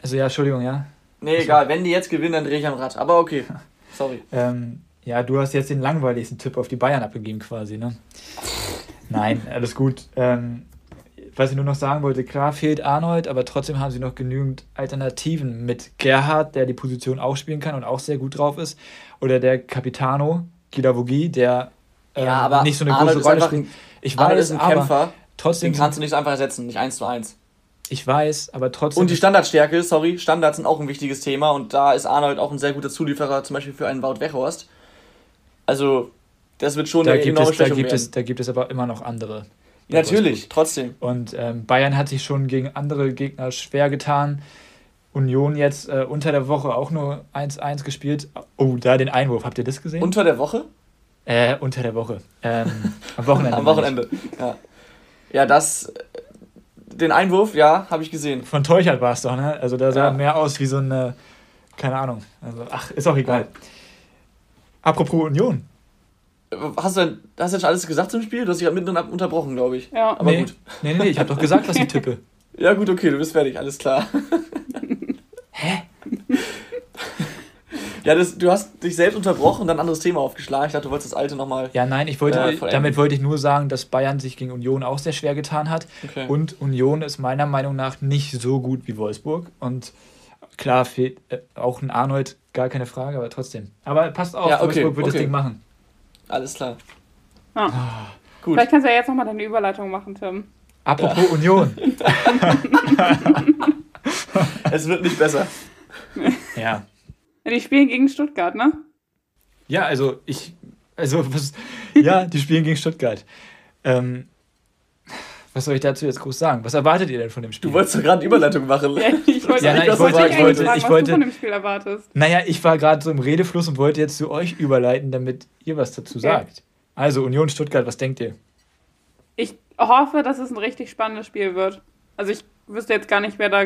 Speaker 3: also ja, Entschuldigung, ja.
Speaker 2: Nee, Was egal. Wenn die jetzt gewinnen, dann drehe ich am Rad. Aber okay. <laughs> Sorry.
Speaker 3: ähm, ja, du hast jetzt den langweiligsten Tipp auf die Bayern abgegeben quasi, ne? Nein, alles gut. Ähm, was ich nur noch sagen wollte, klar fehlt Arnold, aber trotzdem haben sie noch genügend Alternativen mit Gerhard, der die Position auch spielen kann und auch sehr gut drauf ist. Oder der Capitano, Kilavogi, der
Speaker 2: ja, ähm, aber
Speaker 3: nicht so eine
Speaker 2: Arnold
Speaker 3: große Rolle spielt. Ich
Speaker 2: Arnold weiß, ist ein Kämpfer. Trotzdem den kannst du nicht so einfach ersetzen, nicht 1 zu 1.
Speaker 3: Ich weiß, aber trotzdem.
Speaker 2: Und die Standardstärke, sorry, Standards sind auch ein wichtiges Thema und da ist Arnold auch ein sehr guter Zulieferer, zum Beispiel für einen Wout Weghorst. Also, das wird schon
Speaker 3: da eine gibt es, da gibt es, Da gibt es aber immer noch andere.
Speaker 2: Ja, natürlich, trotzdem.
Speaker 3: Und ähm, Bayern hat sich schon gegen andere Gegner schwer getan. Union jetzt äh, unter der Woche auch nur 1-1 gespielt. Oh, da den Einwurf. Habt ihr das gesehen?
Speaker 2: Unter der Woche?
Speaker 3: Äh, unter der Woche. Ähm, am Wochenende.
Speaker 2: am Wochenende, ja. Ja, das. Den Einwurf, ja, habe ich gesehen.
Speaker 3: Von Teuchert war es doch, ne? Also da sah ja. mehr aus wie so eine. Keine Ahnung. Also, ach, ist auch egal. Apropos Union.
Speaker 2: Hast du, denn, hast du denn schon alles gesagt zum Spiel? Du hast dich mitten unterbrochen, glaube ich.
Speaker 4: Ja.
Speaker 2: Aber
Speaker 3: nee.
Speaker 2: gut.
Speaker 3: Nee, nee, nee, ich habe doch gesagt, was ich tippe. <laughs>
Speaker 2: ja, gut, okay, du bist fertig, alles klar. <laughs>
Speaker 3: Hä? <laughs>
Speaker 2: Ja, das, du hast dich selbst unterbrochen und dann ein anderes Thema aufgeschlagen. Ich dachte, du wolltest das alte nochmal.
Speaker 3: Ja, nein, ich wollte, äh, damit wollte ich nur sagen, dass Bayern sich gegen Union auch sehr schwer getan hat. Okay. Und Union ist meiner Meinung nach nicht so gut wie Wolfsburg. Und klar fehlt äh, auch ein Arnold, gar keine Frage, aber trotzdem. Aber passt auf, ja, okay, Wolfsburg wird okay. das Ding machen.
Speaker 2: Alles klar.
Speaker 4: Ah. ah. Gut. Vielleicht kannst du ja jetzt nochmal deine Überleitung machen, Tim.
Speaker 3: Apropos ja. Union. <laughs>
Speaker 2: es wird nicht besser. <laughs>
Speaker 3: Ja.
Speaker 4: Die spielen gegen Stuttgart, ne?
Speaker 3: Ja, also ich, also was, ja, die spielen gegen Stuttgart. Ähm, was soll ich dazu jetzt groß sagen? Was erwartet ihr denn von dem Spiel?
Speaker 2: Du wolltest doch gerade Überleitung machen. <laughs>
Speaker 4: Ja, ich wollte, ja, nein,
Speaker 3: ich wollte, ich wollte,
Speaker 4: fragen,
Speaker 3: ich wollte,
Speaker 4: was du von dem Spiel erwartest.
Speaker 3: Naja, ich war gerade so im Redefluss und wollte jetzt zu euch überleiten, damit ihr was dazu okay. sagt. Also Union Stuttgart, was denkt ihr?
Speaker 4: Ich hoffe, dass es ein richtig spannendes Spiel wird. Also ich wüsste jetzt gar nicht, wer da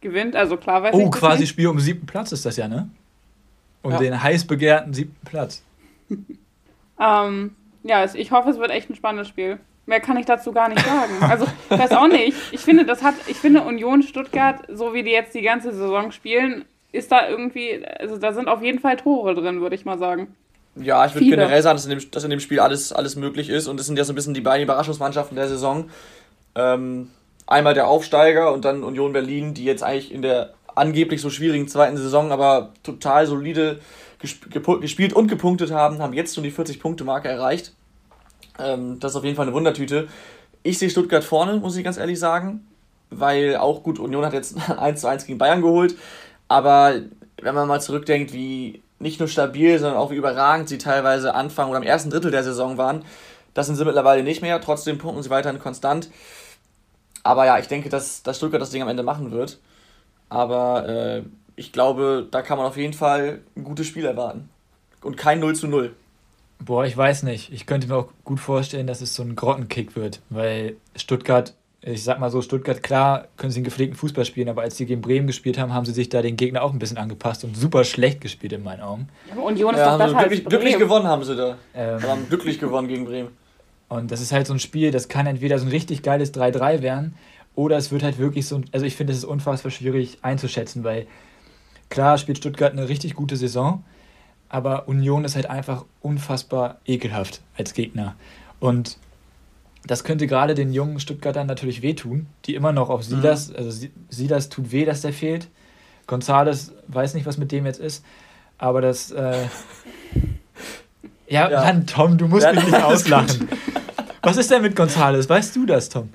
Speaker 4: gewinnt. Also klar weiß
Speaker 3: oh,
Speaker 4: ich
Speaker 3: Oh, quasi Spiel um siebten Platz ist das ja, ne? Um ja. den heiß begehrten siebten Platz. <laughs>
Speaker 4: ähm, ja, ich hoffe, es wird echt ein spannendes Spiel. Mehr kann ich dazu gar nicht sagen. Also, ich weiß auch nicht. Ich finde, das hat, ich finde Union Stuttgart, so wie die jetzt die ganze Saison spielen, ist da irgendwie, also da sind auf jeden Fall Tore drin, würde ich mal sagen.
Speaker 2: Ja, ich würde generell sagen, dass in, dem, dass in dem Spiel alles, alles möglich ist und es sind ja so ein bisschen die beiden Überraschungsmannschaften der Saison. Ähm, einmal der Aufsteiger und dann Union Berlin, die jetzt eigentlich in der angeblich so schwierigen zweiten Saison, aber total solide gespielt und gepunktet haben, haben jetzt schon die 40-Punkte-Marke erreicht. Ähm, das ist auf jeden Fall eine Wundertüte. Ich sehe Stuttgart vorne, muss ich ganz ehrlich sagen, weil auch gut, Union hat jetzt <laughs> 1 zu 1 gegen Bayern geholt, aber wenn man mal zurückdenkt, wie nicht nur stabil, sondern auch wie überragend sie teilweise Anfang oder am ersten Drittel der Saison waren, das sind sie mittlerweile nicht mehr. Trotzdem punkten sie weiterhin konstant. Aber ja, ich denke, dass, dass Stuttgart das Ding am Ende machen wird. Aber äh, ich glaube, da kann man auf jeden Fall ein gutes Spiel erwarten. Und kein 0 zu 0.
Speaker 3: Boah, ich weiß nicht. Ich könnte mir auch gut vorstellen, dass es so ein Grottenkick wird, weil Stuttgart, ich sag mal so, Stuttgart, klar, können sie einen gepflegten Fußball spielen, aber als sie gegen Bremen gespielt haben, haben sie sich da den Gegner auch ein bisschen angepasst und super schlecht gespielt in meinen Augen. Ja, aber Union ist ja,
Speaker 2: doch besser glücklich, glücklich gewonnen haben sie da. Ähm, haben glücklich gewonnen gegen Bremen.
Speaker 3: Und das ist halt so ein Spiel, das kann entweder so ein richtig geiles 3-3 werden oder es wird halt wirklich so, also ich finde, es ist unfassbar schwierig einzuschätzen, weil klar spielt Stuttgart eine richtig gute Saison, aber Union ist halt einfach unfassbar ekelhaft als Gegner. Und das könnte gerade den jungen Stuttgartern natürlich wehtun, die immer noch auf Silas, mhm. also Silas tut weh, dass der fehlt. Gonzales weiß nicht, was mit dem jetzt ist, aber das. Äh, <laughs> ja, ja, Mann, Tom, du musst ja, mich <laughs> nicht auslachen. Was ist denn mit Gonzales? Weißt du das, Tom?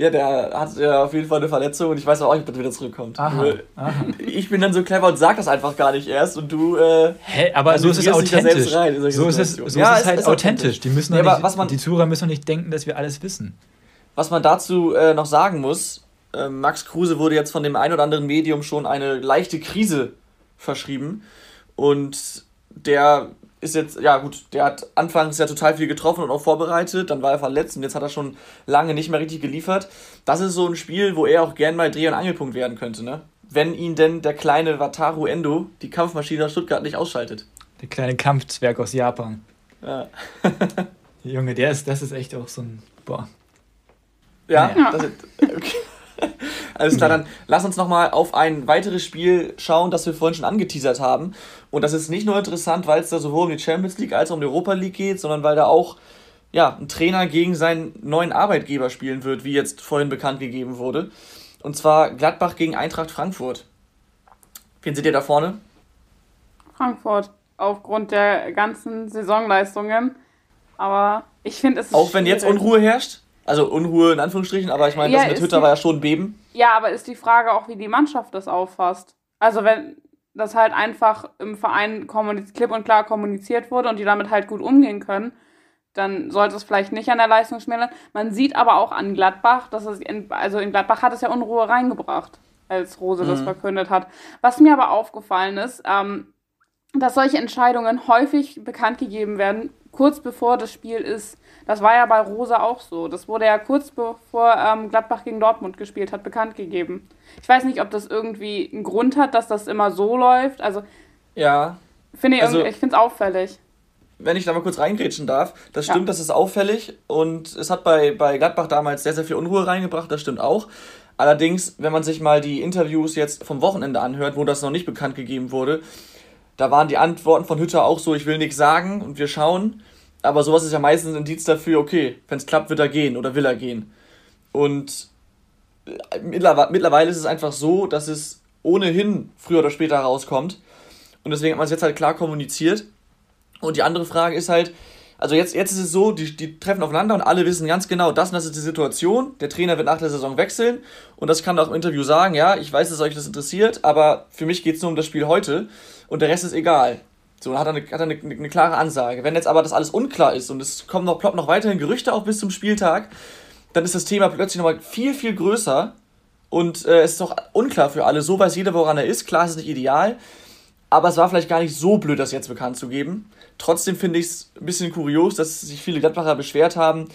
Speaker 2: Ja, der hat ja auf jeden Fall eine Verletzung und ich weiß auch nicht, ob er wieder zurückkommt. Aha, aha. Ich bin dann so clever und sag das einfach gar nicht erst und du. Äh, Hä, aber so ist es
Speaker 3: authentisch. Rein, so ist es, so ja, ist es halt ist authentisch. Die, müssen ja, nicht, was man, die Zuhörer müssen nicht denken, dass wir alles wissen.
Speaker 2: Was man dazu äh, noch sagen muss: äh, Max Kruse wurde jetzt von dem ein oder anderen Medium schon eine leichte Krise verschrieben und der ist jetzt, ja gut, der hat anfangs ja total viel getroffen und auch vorbereitet, dann war er verletzt und jetzt hat er schon lange nicht mehr richtig geliefert. Das ist so ein Spiel, wo er auch gern mal Dreh- und Angelpunkt werden könnte, ne? Wenn ihn denn der kleine Wataru Endo, die Kampfmaschine aus Stuttgart, nicht ausschaltet.
Speaker 3: Der kleine Kampfzwerg aus Japan. Ja. <laughs> Junge, der ist, das ist echt auch so ein, boah. Ja,
Speaker 2: naja. das ist, okay. Alles klar, dann lass uns nochmal auf ein weiteres Spiel schauen, das wir vorhin schon angeteasert haben. Und das ist nicht nur interessant, weil es da sowohl um die Champions League als auch um die Europa League geht, sondern weil da auch ja, ein Trainer gegen seinen neuen Arbeitgeber spielen wird, wie jetzt vorhin bekannt gegeben wurde. Und zwar Gladbach gegen Eintracht Frankfurt. Wen seht ihr da vorne?
Speaker 4: Frankfurt, aufgrund der ganzen Saisonleistungen. Aber ich finde es.
Speaker 2: Auch wenn jetzt Unruhe herrscht? Also Unruhe in Anführungsstrichen, aber ich meine, ja, das mit Hütter die, war ja schon Beben.
Speaker 4: Ja, aber ist die Frage auch, wie die Mannschaft das auffasst. Also wenn das halt einfach im Verein klipp und klar kommuniziert wurde und die damit halt gut umgehen können, dann sollte es vielleicht nicht an der Leistung schmälern. Man sieht aber auch an Gladbach, dass es in, also in Gladbach hat es ja Unruhe reingebracht, als Rose mhm. das verkündet hat. Was mir aber aufgefallen ist, ähm, dass solche Entscheidungen häufig bekannt gegeben werden, kurz bevor das Spiel ist. Das war ja bei Rosa auch so. Das wurde ja kurz bevor ähm, Gladbach gegen Dortmund gespielt hat, bekannt gegeben. Ich weiß nicht, ob das irgendwie einen Grund hat, dass das immer so läuft. Also, ja. Finde ich, also, ich finde es auffällig.
Speaker 2: Wenn ich da mal kurz reingrätschen darf, das stimmt, ja. das ist auffällig und es hat bei, bei Gladbach damals sehr, sehr viel Unruhe reingebracht, das stimmt auch. Allerdings, wenn man sich mal die Interviews jetzt vom Wochenende anhört, wo das noch nicht bekannt gegeben wurde, da waren die Antworten von Hütter auch so, ich will nichts sagen und wir schauen. Aber sowas ist ja meistens ein Indiz dafür, okay, wenn es klappt, wird er gehen oder will er gehen. Und äh, mittlerweile ist es einfach so, dass es ohnehin früher oder später rauskommt. Und deswegen hat man es jetzt halt klar kommuniziert. Und die andere Frage ist halt, also jetzt, jetzt ist es so, die, die treffen aufeinander und alle wissen ganz genau, das und das ist die Situation. Der Trainer wird nach der Saison wechseln und das kann er auch im Interview sagen, ja, ich weiß, dass euch das interessiert, aber für mich geht es nur um das Spiel heute und der Rest ist egal. So, dann hat er, eine, hat er eine, eine, klare Ansage. Wenn jetzt aber das alles unklar ist und es kommen noch, ploppen noch weiterhin Gerüchte auf bis zum Spieltag, dann ist das Thema plötzlich nochmal viel, viel größer und äh, es ist doch unklar für alle. So weiß jeder, woran er ist. Klar, es ist nicht ideal, aber es war vielleicht gar nicht so blöd, das jetzt bekannt zu geben. Trotzdem finde ich es ein bisschen kurios, dass sich viele Gladbacher beschwert haben,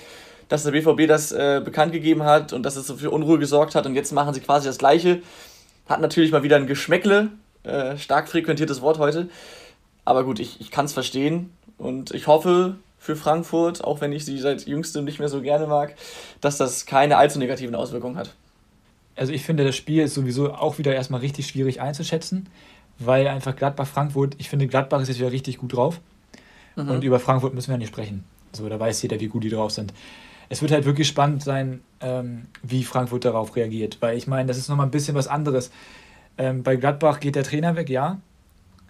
Speaker 2: dass der BVB das äh, bekannt gegeben hat und dass es so für Unruhe gesorgt hat und jetzt machen sie quasi das Gleiche. Hat natürlich mal wieder ein Geschmäckle, äh, stark frequentiertes Wort heute. Aber gut, ich, ich kann es verstehen und ich hoffe für Frankfurt, auch wenn ich sie seit jüngstem nicht mehr so gerne mag, dass das keine allzu negativen Auswirkungen hat.
Speaker 3: Also ich finde, das Spiel ist sowieso auch wieder erstmal richtig schwierig einzuschätzen weil einfach Gladbach-Frankfurt, ich finde, Gladbach ist jetzt wieder richtig gut drauf. Mhm. Und über Frankfurt müssen wir nicht sprechen. So, da weiß jeder, wie gut die drauf sind. Es wird halt wirklich spannend sein, ähm, wie Frankfurt darauf reagiert. Weil ich meine, das ist nochmal ein bisschen was anderes. Ähm, bei Gladbach geht der Trainer weg, ja.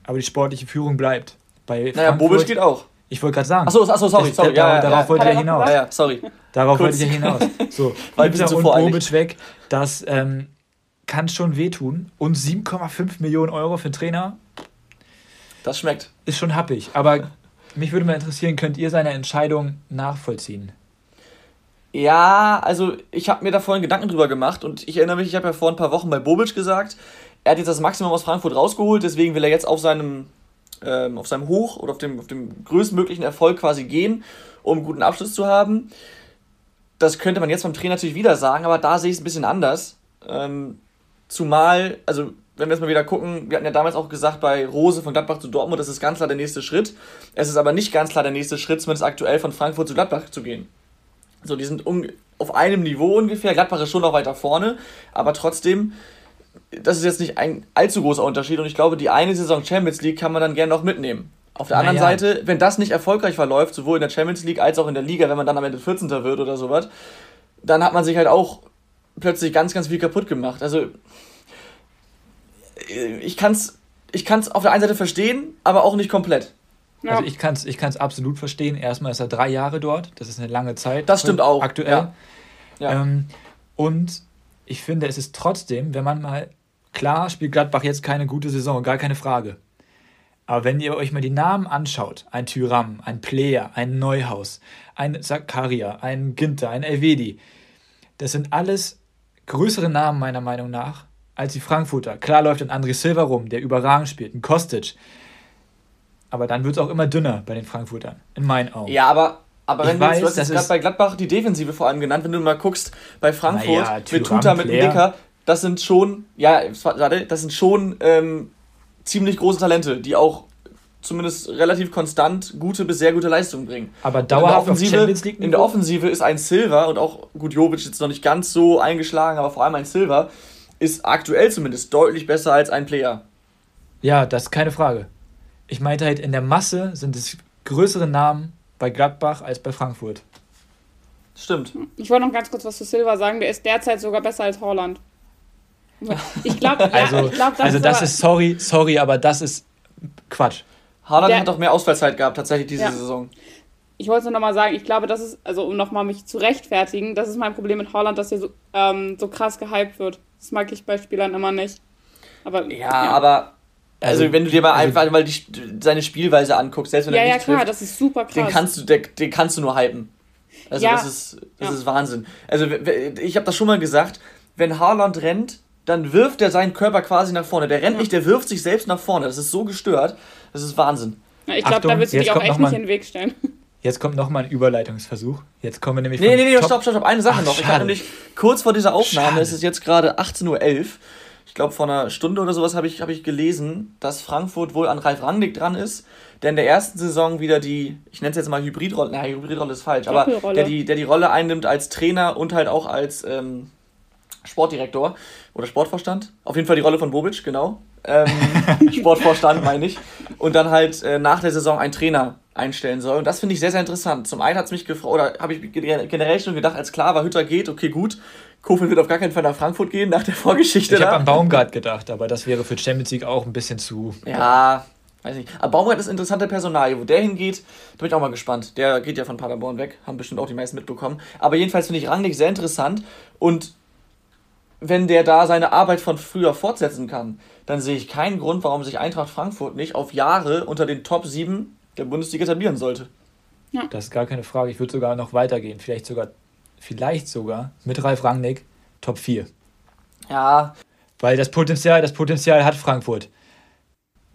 Speaker 3: aber die sportliche Führung bleibt. Bei
Speaker 2: naja, Bobic geht auch.
Speaker 3: Ich wollte gerade sagen.
Speaker 2: Achso, achso sorry, sorry.
Speaker 3: Das, ja, ja, darauf ja, wollte ich hinaus.
Speaker 2: Sorry.
Speaker 3: Darauf wollte ich ja hinaus. So, <laughs> Weil Inter und Bobic weg, das ähm, kann schon wehtun. Und 7,5 Millionen Euro für den Trainer.
Speaker 2: Das schmeckt.
Speaker 3: Ist schon happig. Aber mich würde mal interessieren, könnt ihr seine Entscheidung nachvollziehen?
Speaker 2: Ja, also ich habe mir da vorhin Gedanken drüber gemacht und ich erinnere mich, ich habe ja vor ein paar Wochen bei Bobic gesagt, er hat jetzt das Maximum aus Frankfurt rausgeholt, deswegen will er jetzt auf seinem, ähm, auf seinem Hoch oder auf dem, auf dem größtmöglichen Erfolg quasi gehen, um einen guten Abschluss zu haben. Das könnte man jetzt beim Trainer natürlich wieder sagen, aber da sehe ich es ein bisschen anders. Ähm, zumal, also wenn wir jetzt mal wieder gucken, wir hatten ja damals auch gesagt, bei Rose von Gladbach zu Dortmund, das ist ganz klar der nächste Schritt. Es ist aber nicht ganz klar der nächste Schritt, zumindest aktuell von Frankfurt zu Gladbach zu gehen. So, die sind auf einem Niveau ungefähr. Gladbach ist schon noch weiter vorne, aber trotzdem, das ist jetzt nicht ein allzu großer Unterschied und ich glaube, die eine Saison Champions League kann man dann gerne noch mitnehmen. Auf der anderen naja. Seite, wenn das nicht erfolgreich verläuft, sowohl in der Champions League als auch in der Liga, wenn man dann am Ende 14. wird oder sowas, dann hat man sich halt auch plötzlich ganz, ganz viel kaputt gemacht. Also ich kann es ich kann's auf der einen Seite verstehen, aber auch nicht komplett.
Speaker 3: Ja. Also ich kann es ich kann's absolut verstehen. Erstmal ist er drei Jahre dort, das ist eine lange Zeit.
Speaker 2: Das stimmt auch.
Speaker 3: Aktuell. Ja. ja. Ähm, und ich finde, es ist trotzdem, wenn man mal, klar spielt Gladbach jetzt keine gute Saison, gar keine Frage. Aber wenn ihr euch mal die Namen anschaut, ein Tyram, ein Player, ein Neuhaus, ein Zakaria, ein Ginter, ein Elvedi, das sind alles größere Namen meiner Meinung nach als die Frankfurter. Klar läuft ein André Silva rum, der überragend spielt, ein Kostic. Aber dann wird es auch immer dünner bei den Frankfurtern, in meinen Augen.
Speaker 2: Ja, aber, aber wenn ich weiß, du hast jetzt gerade bei Gladbach die Defensive vor allem genannt, wenn du mal guckst, bei Frankfurt ja, mit Tuta, mit Dicker, das sind schon, ja, warte, das sind schon ähm, ziemlich große Talente, die auch zumindest relativ konstant gute bis sehr gute Leistungen bringen. Aber dauerhaft in der Offensive, in der Offensive ist ein Silver und auch gut Jovic jetzt noch nicht ganz so eingeschlagen, aber vor allem ein Silver ist aktuell zumindest deutlich besser als ein Player.
Speaker 3: Ja, das ist keine Frage. Ich meinte halt, in der Masse sind es größere Namen bei Gladbach als bei Frankfurt.
Speaker 2: Stimmt.
Speaker 4: Ich wollte noch ganz kurz was zu Silva sagen. Der ist derzeit sogar besser als Holland. Ich glaube,
Speaker 3: also, ja, glaub, das, also das ist sorry, sorry, aber das ist Quatsch.
Speaker 2: Haaland der, hat auch mehr Ausfallzeit gehabt, tatsächlich diese ja. Saison.
Speaker 4: Ich wollte nur nochmal sagen, ich glaube, das ist, also um nochmal mich zu rechtfertigen, das ist mein Problem mit Holland, dass er so, ähm, so krass gehypt wird. Das mag ich bei Spielern immer nicht. Aber,
Speaker 2: ja, ja. aber also, also, wenn du dir mal also, einfach mal die, seine Spielweise anguckst, selbst wenn
Speaker 4: ja,
Speaker 2: er
Speaker 4: nicht Ja, klar, trifft, das ist super krass.
Speaker 2: Den kannst du, den, den kannst du nur hypen. Also ja. das ist das ja. ist Wahnsinn. Also ich habe das schon mal gesagt, wenn Haaland rennt, dann wirft er seinen Körper quasi nach vorne. Der rennt ja. nicht, der wirft sich selbst nach vorne. Das ist so gestört. Das ist Wahnsinn.
Speaker 4: ich glaube, da willst du dich auch echt nicht in den Weg stellen. <laughs>
Speaker 3: Jetzt kommt nochmal ein Überleitungsversuch. Jetzt kommen wir nämlich.
Speaker 2: Nee, nee, nee, stopp, stopp, stopp. Eine Sache Ach, noch. Ich habe nämlich kurz vor dieser Aufnahme, schade. es ist jetzt gerade 18.11 Uhr, ich glaube vor einer Stunde oder sowas habe ich, hab ich gelesen, dass Frankfurt wohl an Ralf Rangnick dran ist, der in der ersten Saison wieder die, ich nenne es jetzt mal Hybridrolle, nein, Hybridrolle ist falsch, aber der die, der die Rolle einnimmt als Trainer und halt auch als ähm, Sportdirektor oder Sportvorstand. Auf jeden Fall die Rolle von Bobic, genau. Ähm, <laughs> Sportvorstand meine ich. Und dann halt äh, nach der Saison ein Trainer einstellen soll. Und das finde ich sehr, sehr interessant. Zum einen hat es mich gefragt, oder habe ich generell schon gedacht, als klar war, Hütter geht, okay, gut. Kofeld wird auf gar keinen Fall nach Frankfurt gehen, nach der <laughs> Vorgeschichte.
Speaker 3: Ich habe an Baumgart gedacht, aber das wäre für Champions League auch ein bisschen zu.
Speaker 2: Ja, weiß nicht. Aber Baumgart ist interessante Personalie. Wo der hingeht, da bin ich auch mal gespannt. Der geht ja von Paderborn weg, haben bestimmt auch die meisten mitbekommen. Aber jedenfalls finde ich Rangnick sehr interessant. Und wenn der da seine Arbeit von früher fortsetzen kann, dann sehe ich keinen Grund, warum sich Eintracht Frankfurt nicht auf Jahre unter den Top 7 der Bundesliga etablieren sollte.
Speaker 3: Ja. Das ist gar keine Frage. Ich würde sogar noch weitergehen. Vielleicht sogar, vielleicht sogar mit Ralf Rangnick Top 4.
Speaker 2: Ja.
Speaker 3: Weil das Potenzial, das Potenzial hat Frankfurt.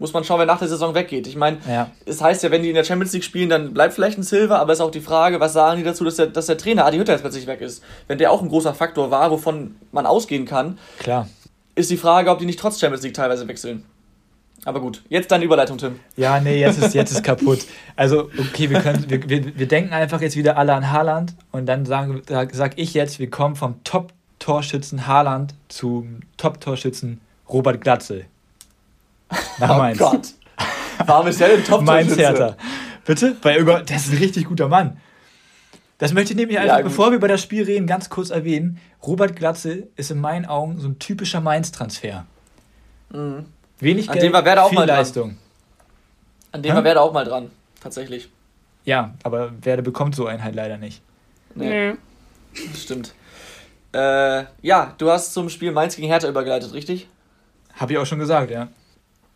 Speaker 2: Muss man schauen, wer nach der Saison weggeht. Ich meine, ja. es heißt ja, wenn die in der Champions League spielen, dann bleibt vielleicht ein Silver, aber es ist auch die Frage, was sagen die dazu, dass der, dass der Trainer Adi Hütter jetzt plötzlich weg ist. Wenn der auch ein großer Faktor war, wovon man ausgehen kann,
Speaker 3: Klar.
Speaker 2: ist die Frage, ob die nicht trotz Champions League teilweise wechseln. Aber gut, jetzt deine Überleitung, Tim.
Speaker 3: Ja, nee, jetzt ist, jetzt ist kaputt. Also, okay, wir, können, wir, wir, wir denken einfach jetzt wieder alle an Haaland und dann sagen, sag, sag ich jetzt, wir kommen vom Top-Torschützen Haaland zum Top-Torschützen Robert Glatzel.
Speaker 2: Nach oh Mainz. Gott. Warum ist der denn Top-Torschütze? Mainz Hertha.
Speaker 3: Bitte? Weil, das ist ein richtig guter Mann. Das möchte ich nämlich einfach, ja, bevor wir über das Spiel reden, ganz kurz erwähnen. Robert Glatzel ist in meinen Augen so ein typischer Mainz-Transfer. Mhm. Wenig Geld, viel Leistung.
Speaker 2: An dem war Werder auch mal dran, tatsächlich.
Speaker 3: Ja, aber Werder bekommt so einen halt leider nicht.
Speaker 2: Nee. Das stimmt. Äh, ja, du hast zum Spiel Mainz gegen Hertha übergeleitet, richtig?
Speaker 3: Habe ich auch schon gesagt, ja.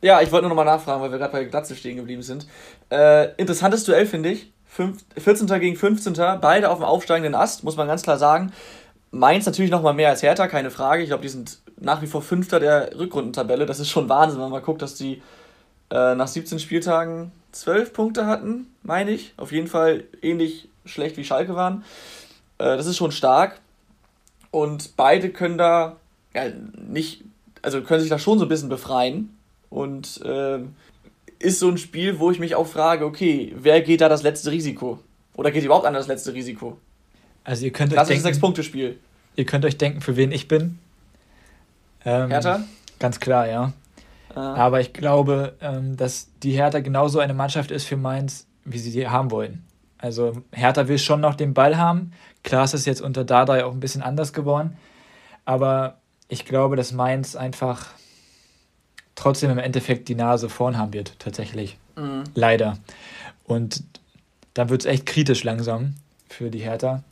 Speaker 2: Ja, ich wollte nur nochmal nachfragen, weil wir gerade bei Glatze stehen geblieben sind. Äh, interessantes Duell, finde ich. Fünf, 14. gegen 15. Beide auf dem aufsteigenden Ast, muss man ganz klar sagen. Mainz natürlich nochmal mehr als Hertha, keine Frage. Ich glaube, die sind nach wie vor Fünfter der Rückrundentabelle. Das ist schon Wahnsinn, wenn man mal guckt, dass die äh, nach 17 Spieltagen 12 Punkte hatten, meine ich. Auf jeden Fall ähnlich schlecht wie Schalke waren. Äh, das ist schon stark. Und beide können da ja, nicht, also können sich da schon so ein bisschen befreien. Und äh, ist so ein Spiel, wo ich mich auch frage, okay, wer geht da das letzte Risiko? Oder geht überhaupt an das letzte Risiko?
Speaker 3: Also ihr könnt
Speaker 2: euch denken, Sechs-Punkte-Spiel.
Speaker 3: Ihr könnt euch denken, für wen ich bin. Ähm, Hertha? Ganz klar, ja. Ah. Aber ich glaube, ähm, dass die Hertha genauso eine Mannschaft ist für Mainz, wie sie die haben wollen. Also Hertha will schon noch den Ball haben. Klar ist es jetzt unter Dardai auch ein bisschen anders geworden. Aber ich glaube, dass Mainz einfach trotzdem im Endeffekt die Nase vorn haben wird, tatsächlich. Mhm. Leider. Und dann wird es echt kritisch langsam für die Hertha.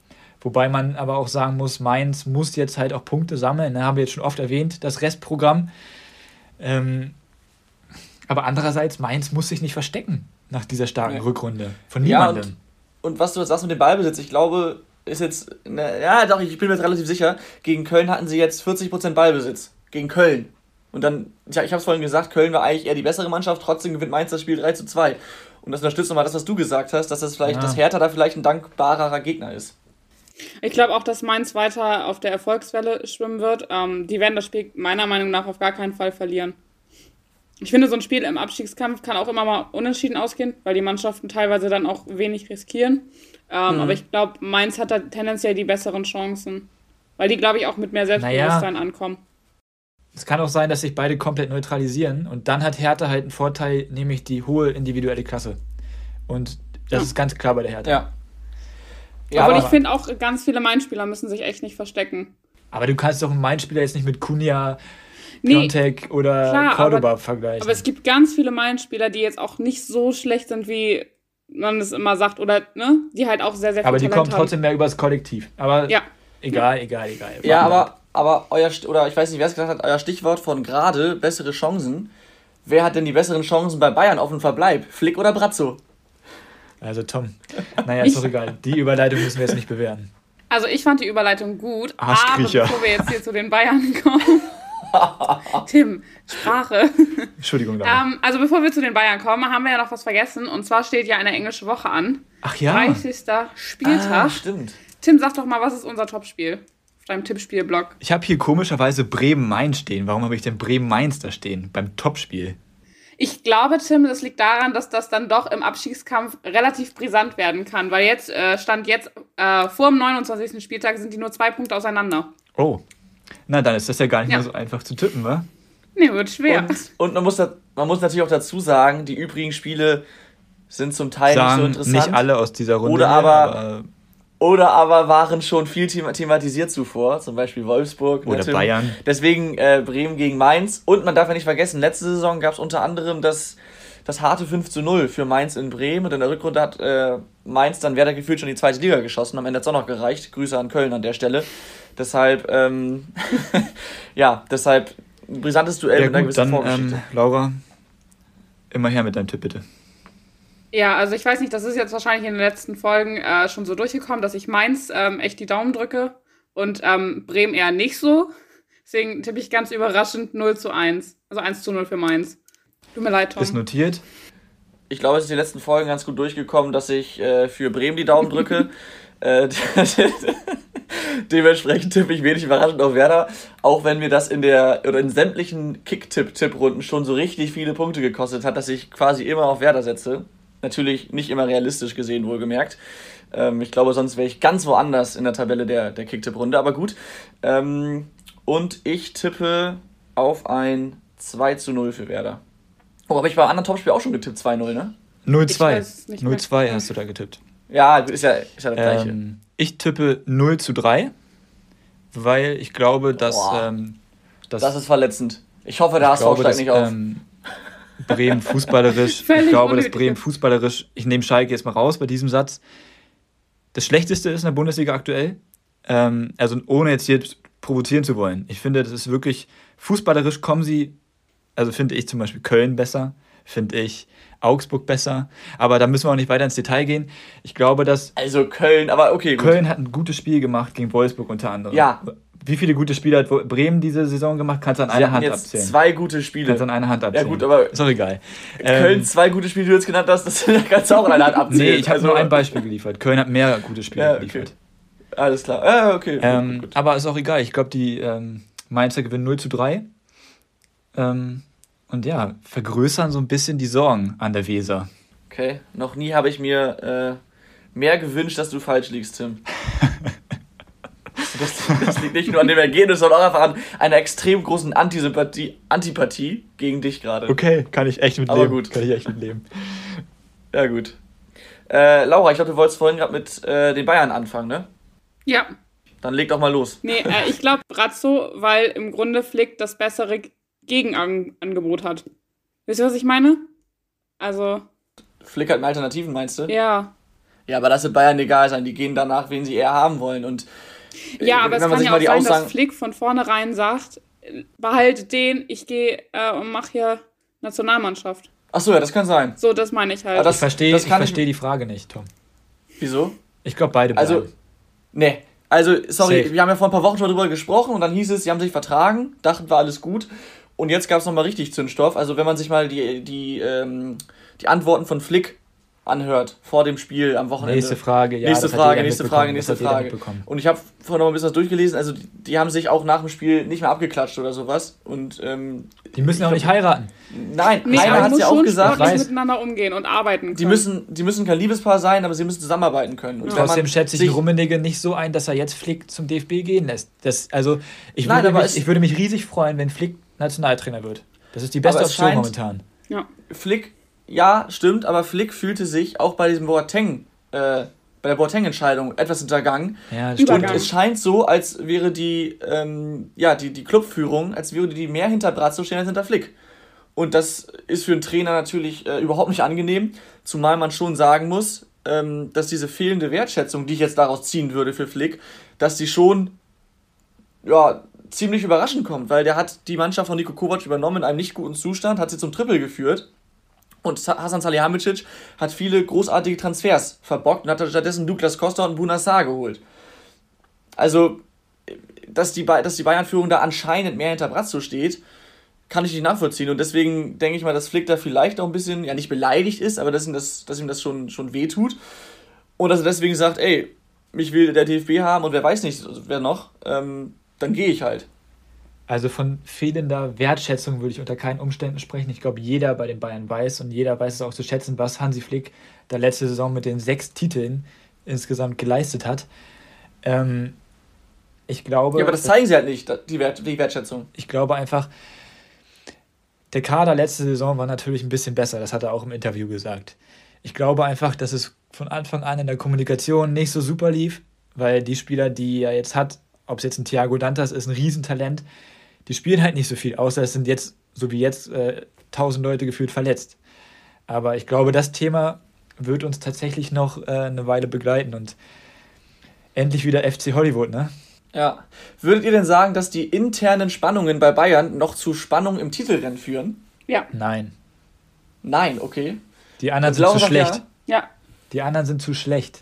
Speaker 3: Wobei man aber auch sagen muss, Mainz muss jetzt halt auch Punkte sammeln. Ne? Haben wir jetzt schon oft erwähnt, das Restprogramm. Ähm, aber andererseits, Mainz muss sich nicht verstecken nach dieser starken ja. Rückrunde. Von niemandem.
Speaker 2: Ja, und, und, was du jetzt sagst mit dem Ballbesitz, ich glaube, ist jetzt, ne, ja doch, ich bin mir jetzt relativ sicher, gegen Köln hatten sie jetzt 40% Ballbesitz. Gegen Köln. Und dann, ja, ich habe es vorhin gesagt, Köln war eigentlich eher die bessere Mannschaft, trotzdem gewinnt Mainz das Spiel 3 zu 2. Und das unterstützt nochmal das, was du gesagt hast, dass das vielleicht, ja. dass Hertha da vielleicht ein dankbarer Gegner ist.
Speaker 4: Ich glaube auch, dass Mainz weiter auf der Erfolgswelle schwimmen wird. Ähm, die werden das Spiel meiner Meinung nach auf gar keinen Fall verlieren. Ich finde, so ein Spiel im Abstiegskampf kann auch immer mal unentschieden ausgehen, weil die Mannschaften teilweise dann auch wenig riskieren. Ähm, mhm. Aber ich glaube, Mainz hat da tendenziell die besseren Chancen. Weil die, glaube ich, auch mit mehr Selbstbewusstsein naja. ankommen.
Speaker 3: Es kann auch sein, dass sich beide komplett neutralisieren und dann hat Hertha halt einen Vorteil, nämlich die hohe individuelle Klasse. Und das ja. ist ganz klar bei der Hertha.
Speaker 4: Ja. Ja, aber ich finde auch, ganz viele Mainspieler müssen sich echt nicht verstecken.
Speaker 3: Aber du kannst doch einen Mainspieler jetzt nicht mit Kunja, Piontek nee, oder klar, Cordoba
Speaker 4: aber, vergleichen. Aber es gibt ganz viele Mainspieler, die jetzt auch nicht so schlecht sind, wie man es immer sagt, oder ne? Die halt auch sehr, sehr
Speaker 3: viel Aber die Talent kommen trotzdem mehr übers Kollektiv. Aber ja. egal, egal, egal.
Speaker 2: Ja, aber, aber euer, oder ich weiß nicht, wer es gesagt hat, euer Stichwort von gerade, bessere Chancen. Wer hat denn die besseren Chancen bei Bayern auf den Verbleib? Flick oder Brazzo?
Speaker 3: Also Tom, <laughs> naja, ist doch egal. Die Überleitung müssen wir jetzt nicht bewerten.
Speaker 4: Also ich fand die Überleitung gut, aber bevor wir jetzt hier zu den Bayern <laughs> kommen. <laughs> Tim, Sprache.
Speaker 3: Entschuldigung,
Speaker 4: ähm, Also bevor wir zu den Bayern kommen, haben wir ja noch was vergessen. Und zwar steht ja eine englische Woche an.
Speaker 3: Ach ja.
Speaker 4: 30. Spieltag. Ah,
Speaker 2: stimmt.
Speaker 4: Tim, sag doch mal, was ist unser Topspiel? Auf deinem Tippspielblog.
Speaker 3: Ich habe hier komischerweise Bremen-Mainz stehen. Warum habe ich denn Bremen-Mainz da stehen? Beim Topspiel.
Speaker 4: Ich glaube, Tim, das liegt daran, dass das dann doch im Abstiegskampf relativ brisant werden kann, weil jetzt äh, stand jetzt äh, vor dem 29. Spieltag sind die nur zwei Punkte auseinander.
Speaker 3: Oh. Na, dann ist das ja gar nicht ja. mehr so einfach zu tippen, wa?
Speaker 4: Nee, wird schwer.
Speaker 2: Und, und man, muss da, man muss natürlich auch dazu sagen, die übrigen Spiele sind zum Teil sagen nicht so interessant.
Speaker 3: Nicht alle aus dieser Runde.
Speaker 2: Oder aber, aber oder aber waren schon viel thematisiert zuvor, zum Beispiel Wolfsburg.
Speaker 3: Oder natürlich. Bayern.
Speaker 2: Deswegen äh, Bremen gegen Mainz. Und man darf ja nicht vergessen, letzte Saison gab es unter anderem das, das harte 5 zu 0 für Mainz in Bremen. Und in der Rückrunde hat äh, Mainz dann Werder gefühlt schon die zweite Liga geschossen. Am Ende hat es auch noch gereicht. Grüße an Köln an der Stelle. Deshalb, ähm, <laughs> ja, deshalb ein brisantes Duell
Speaker 3: ja, mit einer gewissen dann, Ähm, Laura, immer her mit deinem Tipp, bitte.
Speaker 4: Ja, also ich weiß nicht, das ist jetzt wahrscheinlich in den letzten Folgen äh, schon so durchgekommen, dass ich Mainz ähm, echt die Daumen drücke und ähm, Bremen eher nicht so. Deswegen tippe ich ganz überraschend 0 zu 1. Also 1 zu 0 für Mainz. Tut mir leid, Tom.
Speaker 3: Ist notiert.
Speaker 2: Ich glaube, es ist in den letzten Folgen ganz gut durchgekommen, dass ich äh, für Bremen die Daumen drücke. <laughs> äh, <laughs> Dementsprechend tippe ich wenig überraschend auf Werder, auch wenn mir das in der oder in sämtlichen Kick-Tipp-Tipp-Runden schon so richtig viele Punkte gekostet hat, dass ich quasi immer auf Werder setze. Natürlich nicht immer realistisch gesehen, wohlgemerkt. Ähm, ich glaube, sonst wäre ich ganz woanders in der Tabelle der, der Kicktipp-Runde, aber gut. Ähm, und ich tippe auf ein 2 zu 0 für Werder. Oh, aber ich beim anderen Topspiel auch schon getippt, 2-0, ne?
Speaker 3: 0-2. 0-2 hast du da getippt.
Speaker 2: Ja, ist ja, ist ja das gleiche.
Speaker 3: Ähm, ich tippe 0 zu 3, weil ich glaube, dass. Ähm,
Speaker 2: dass das ist verletzend. Ich hoffe, der HSV steigt nicht auf. Ähm,
Speaker 3: Bremen fußballerisch, ich glaube, dass Bremen fußballerisch, ich nehme Schalke jetzt mal raus bei diesem Satz, das Schlechteste ist in der Bundesliga aktuell. Ähm, also ohne jetzt hier provozieren zu wollen. Ich finde, das ist wirklich, fußballerisch kommen sie, also finde ich zum Beispiel Köln besser, finde ich Augsburg besser. Aber da müssen wir auch nicht weiter ins Detail gehen. Ich glaube, dass.
Speaker 2: Also Köln, aber okay.
Speaker 3: Gut. Köln hat ein gutes Spiel gemacht gegen Wolfsburg unter anderem. Ja. Wie viele gute Spiele hat Bremen diese Saison gemacht? Kannst du an einer Hand jetzt abzählen.
Speaker 2: Zwei gute Spiele.
Speaker 3: Kannst du an einer Hand abzählen.
Speaker 2: Ja, gut, aber.
Speaker 3: Ist doch egal.
Speaker 2: Köln, ähm, zwei gute Spiele, die du jetzt genannt hast, das <laughs> kannst du auch an einer Hand abzählen.
Speaker 3: Nee, ich habe also, nur ein Beispiel geliefert. Köln hat mehr gute Spiele ja, geliefert.
Speaker 2: Alles klar. Ja, okay.
Speaker 3: Ähm, gut, gut. Aber ist auch egal. Ich glaube, die ähm, Mainzer gewinnen 0 zu 3. Ähm, und ja, vergrößern so ein bisschen die Sorgen an der Weser.
Speaker 2: Okay, noch nie habe ich mir äh, mehr gewünscht, dass du falsch liegst, Tim. <laughs> das, das, liegt nicht nur an dem Ergebnis, sondern auch einfach an einer extrem großen Antisympathie, Antipathie gegen dich gerade.
Speaker 3: Okay, kann ich echt mitleben. Aber gut. Kann ich echt mitleben.
Speaker 2: ja, gut. Äh, Laura, ich glaube, du wolltest vorhin gerade mit äh, den Bayern anfangen, ne?
Speaker 4: Ja.
Speaker 2: Dann leg doch mal los.
Speaker 4: Nee, äh, ich glaube Brazzo, weil im Grunde Flick das bessere Gegenangebot hat. Wisst ihr, was ich meine? Also.
Speaker 2: Flick hat Alternativen, meinst du?
Speaker 4: Ja.
Speaker 2: Ja, aber das wird Bayern egal sein. Die gehen danach, wen sie eher haben wollen. Und
Speaker 4: äh, ja, aber es kann ja auch sein, Aussagen... dass Flick von vornherein sagt, behalte den, ich gehe äh, und mache hier Nationalmannschaft.
Speaker 2: Ach so, ja, das kann sein.
Speaker 4: So, das meine ich halt.
Speaker 3: Das, ich verstehe versteh die Frage nicht, Tom.
Speaker 2: Wieso?
Speaker 3: Ich glaube, beide
Speaker 2: bleiben. Also, nee. Also, sorry, Safe. wir haben ja vor ein paar Wochen schon darüber gesprochen und dann hieß es, sie haben sich vertragen, dachten, war alles gut. Und jetzt gab es nochmal richtig Zündstoff. Also, wenn man sich mal die, die, ähm, die Antworten von Flick anhört vor dem Spiel am Wochenende.
Speaker 3: Nächste Frage, ja.
Speaker 2: Nächste Frage, nächste Frage, nächste Frage. Und ich habe vorhin noch ein bisschen was durchgelesen. Also die, die, haben sich auch nach dem Spiel nicht mehr abgeklatscht oder sowas. Und ähm,
Speaker 3: die müssen ja auch nicht heiraten.
Speaker 2: Nein, nee, einer hat ja auch gesagt,
Speaker 4: weiß, miteinander umgehen und arbeiten können.
Speaker 2: Die müssen, die müssen kein Liebespaar sein, aber sie müssen zusammenarbeiten können.
Speaker 3: Und ja. Trotzdem schätze ich Rummenigge nicht so ein, dass er jetzt Flick zum DFB gehen lässt. Das, also ich, Nein, würde mich, ich würde mich riesig freuen, wenn Flick Nationaltrainer wird. Das ist die beste Option scheint, momentan.
Speaker 2: Ja. Flick ja, stimmt, aber Flick fühlte sich auch bei diesem Boateng, äh, bei der Boateng-Entscheidung etwas hintergangen.
Speaker 3: Ja, stimmt.
Speaker 2: Und es scheint so, als wäre die, ähm, ja, die, die Clubführung, als würde die mehr hinter Brazzo stehen als hinter Flick. Und das ist für einen Trainer natürlich äh, überhaupt nicht angenehm, zumal man schon sagen muss, ähm, dass diese fehlende Wertschätzung, die ich jetzt daraus ziehen würde für Flick, dass die schon ja, ziemlich überraschend kommt, weil der hat die Mannschaft von Niko Kovac übernommen in einem nicht guten Zustand, hat sie zum Triple geführt und Hasan Salihamidzic hat viele großartige Transfers verbockt und hat stattdessen Douglas Costa und Buna Saar geholt. Also, dass die, dass die Bayern-Führung da anscheinend mehr hinter Brazzo steht, kann ich nicht nachvollziehen. Und deswegen denke ich mal, dass Flick da vielleicht auch ein bisschen, ja nicht beleidigt ist, aber dass ihm das, dass ihm das schon, schon wehtut. Und dass er deswegen sagt, ey, mich will der DFB haben und wer weiß nicht, wer noch, ähm, dann gehe ich halt.
Speaker 3: Also von fehlender Wertschätzung würde ich unter keinen Umständen sprechen. Ich glaube, jeder bei den Bayern weiß und jeder weiß es auch zu schätzen, was Hansi Flick der letzte Saison mit den sechs Titeln insgesamt geleistet hat. Ähm, ich glaube.
Speaker 2: Ja, aber das zeigen sie halt nicht, die, Wert, die Wertschätzung.
Speaker 3: Ich glaube einfach, der Kader letzte Saison war natürlich ein bisschen besser. Das hat er auch im Interview gesagt. Ich glaube einfach, dass es von Anfang an in der Kommunikation nicht so super lief, weil die Spieler, die er jetzt hat, ob es jetzt ein Thiago Dantas ist, ein Riesentalent, die spielen halt nicht so viel, außer es sind jetzt, so wie jetzt, äh, tausend äh, Leute gefühlt verletzt. Aber ich glaube, das Thema wird uns tatsächlich noch äh, eine Weile begleiten und endlich wieder FC Hollywood, ne?
Speaker 2: Ja. Würdet ihr denn sagen, dass die internen Spannungen bei Bayern noch zu Spannungen im Titelrennen führen?
Speaker 4: Ja.
Speaker 3: Nein.
Speaker 2: Nein, okay.
Speaker 3: Die anderen sind zu schlecht.
Speaker 4: Ja. ja.
Speaker 3: Die anderen sind zu schlecht.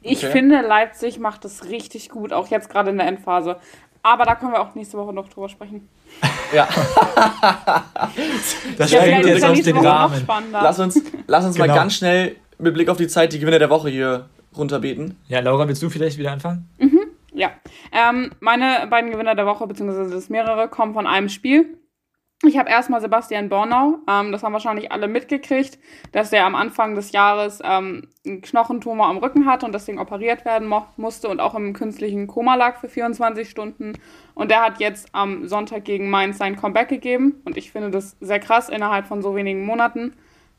Speaker 4: Ich okay. finde, Leipzig macht es richtig gut, auch jetzt gerade in der Endphase. Aber da können wir auch nächste Woche noch drüber sprechen.
Speaker 2: Ja. <laughs>
Speaker 3: das sprengt jetzt aus dem Rahmen.
Speaker 2: Lass uns, lass uns genau. mal ganz schnell mit Blick auf die Zeit die Gewinner der Woche hier runterbeten.
Speaker 3: Ja, Laura, willst du vielleicht wieder anfangen?
Speaker 4: Mhm, ja. Ähm, meine beiden Gewinner der Woche, beziehungsweise das mehrere, kommen von einem Spiel. Ich habe erstmal Sebastian Bornau, ähm, das haben wahrscheinlich alle mitgekriegt, dass der am Anfang des Jahres ähm, einen Knochentumor am Rücken hatte und deswegen operiert werden musste und auch im künstlichen Koma lag für 24 Stunden. Und der hat jetzt am Sonntag gegen Mainz sein Comeback gegeben und ich finde das sehr krass innerhalb von so wenigen Monaten.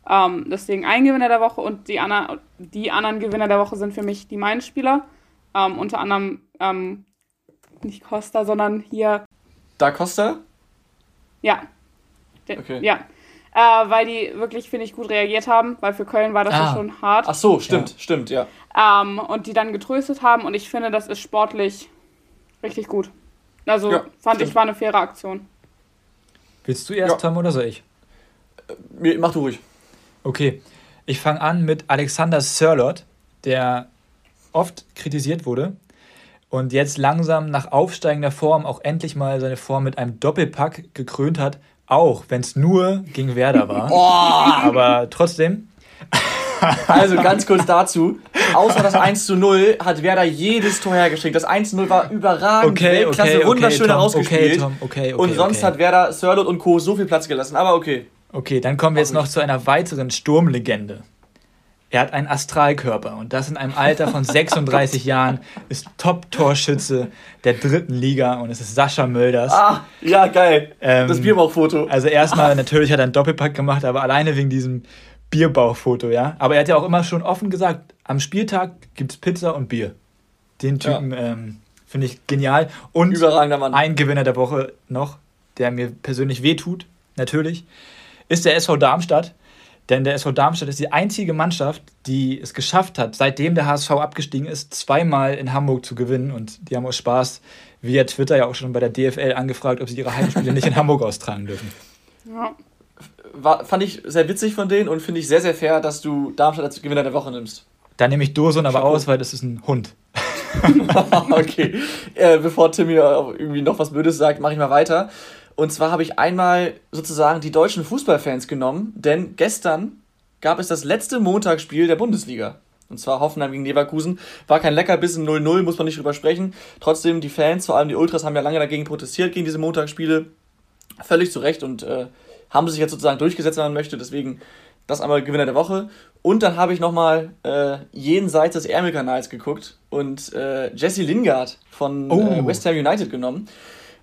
Speaker 4: Ähm, deswegen ein Gewinner der Woche und die, Anna die anderen Gewinner der Woche sind für mich die Mainz-Spieler. Ähm, unter anderem ähm, nicht Costa, sondern hier.
Speaker 2: Da Costa?
Speaker 4: Ja. Der, okay. Ja. äh, weil die wirklich, finde ich, gut reagiert haben, weil für Köln war das
Speaker 2: Ah.
Speaker 4: ja schon hart.
Speaker 2: Ach so, stimmt, stimmt, ja.
Speaker 4: Ähm, und die dann getröstet haben und ich finde, das ist sportlich richtig gut. Also
Speaker 2: Ja,
Speaker 4: fand
Speaker 2: stimmt.
Speaker 4: ich, war eine faire Aktion.
Speaker 3: Willst du erst,
Speaker 2: Ja.
Speaker 3: Tom, oder soll ich?
Speaker 2: Mir- Mach du ruhig.
Speaker 3: Okay, ich fange an mit Alexander Sörlot, der oft kritisiert wurde und jetzt langsam nach aufsteigender Form auch endlich mal seine Form mit einem Doppelpack gekrönt hat, auch wenn es nur gegen Werder war. <laughs>
Speaker 2: Oh,
Speaker 3: Aber trotzdem, <laughs>
Speaker 2: Also ganz kurz dazu. Außer das 1 zu 0 hat Werder jedes Tor hergeschickt. Das 1 zu 0 war überragend.
Speaker 3: okay,
Speaker 2: Weltklasse,
Speaker 3: okay, okay,
Speaker 2: wunderschön
Speaker 3: Tom,
Speaker 2: herausgespielt.
Speaker 3: okay, Tom, okay, okay,
Speaker 2: und sonst
Speaker 3: okay.
Speaker 2: hat Werder, Sörlot und Co. so viel Platz gelassen. Aber okay.
Speaker 3: Okay, dann kommen wir jetzt noch zu einer weiteren Sturmlegende. Er hat einen Astralkörper und das in einem Alter von <laughs> 36 Jahren, ist Top-Torschütze der dritten Liga und es ist Sascha Mölders.
Speaker 2: Ah, ja, geil.
Speaker 3: Ähm,
Speaker 2: das Bierbauchfoto.
Speaker 3: Also erstmal, natürlich hat er einen Doppelpack gemacht, aber alleine wegen diesem Bierbauchfoto, ja. Aber er hat ja auch immer schon offen gesagt, am Spieltag gibt es Pizza und Bier. Den Typen ähm, finde ich genial. Und
Speaker 2: Überragender Mann.
Speaker 3: ein Gewinner der Woche noch, der mir persönlich wehtut, natürlich, ist der SV Darmstadt. Denn der SV Darmstadt ist die einzige Mannschaft, die es geschafft hat, seitdem der HSV abgestiegen ist, zweimal in Hamburg zu gewinnen. Und die haben aus Spaß via Twitter ja auch schon bei der DFL angefragt, ob sie ihre Heimspiele nicht in Hamburg austragen dürfen.
Speaker 4: Ja.
Speaker 2: War, fand ich sehr witzig von denen und finde ich sehr, sehr fair, dass du Darmstadt als Gewinner der Woche nimmst.
Speaker 3: Da nehme ich Doson aber
Speaker 2: Chapeau.
Speaker 3: aus, weil das ist ein Hund. <laughs>
Speaker 2: okay. Äh, bevor Tim hier irgendwie noch was Blödes sagt, mache ich mal weiter. Und zwar habe ich einmal sozusagen die deutschen Fußballfans genommen, denn gestern gab es das letzte Montagsspiel der Bundesliga. Und zwar Hoffenheim gegen Leverkusen. War kein Leckerbissen 0-0, muss man nicht drüber sprechen. Trotzdem, die Fans, vor allem die Ultras, haben ja lange dagegen protestiert, gegen diese Montagsspiele. Völlig zu Recht und äh, haben sich jetzt sozusagen durchgesetzt, wenn man möchte. Deswegen das einmal Gewinner der Woche. Und dann habe ich nochmal äh, jenseits des Ärmelkanals geguckt und äh, Jesse Lingard von
Speaker 3: Oh.
Speaker 2: äh, West Ham United genommen.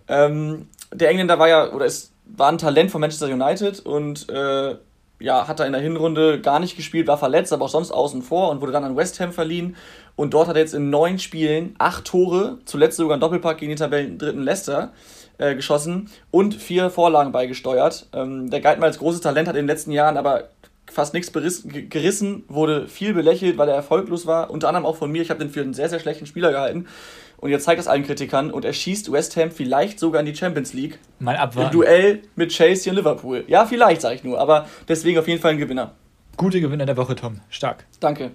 Speaker 2: Ähm, der Engländer war ja, oder ist, war ein Talent von Manchester United und äh, ja, hat er in der Hinrunde gar nicht gespielt, war verletzt, aber auch sonst außen vor und wurde dann an West Ham verliehen. Und dort hat er jetzt in neun Spielen acht Tore, zuletzt sogar ein Doppelpack gegen den Tabellen dritten Leicester äh, geschossen und vier Vorlagen beigesteuert. Ähm, der galt mal als großes Talent, hat in den letzten Jahren aber fast nichts gerissen, wurde viel belächelt, weil er erfolglos war. Unter anderem auch von mir. Ich habe den für einen sehr, sehr schlechten Spieler gehalten. Und jetzt zeigt das allen Kritikern und er schießt West Ham vielleicht sogar in die Champions League.
Speaker 3: Mal
Speaker 2: Im
Speaker 3: abwarten.
Speaker 2: Duell mit Chelsea und Liverpool. Ja, vielleicht, sage ich nur. Aber deswegen auf jeden Fall ein Gewinner.
Speaker 3: Gute Gewinner der Woche, Tom. Stark.
Speaker 2: Danke.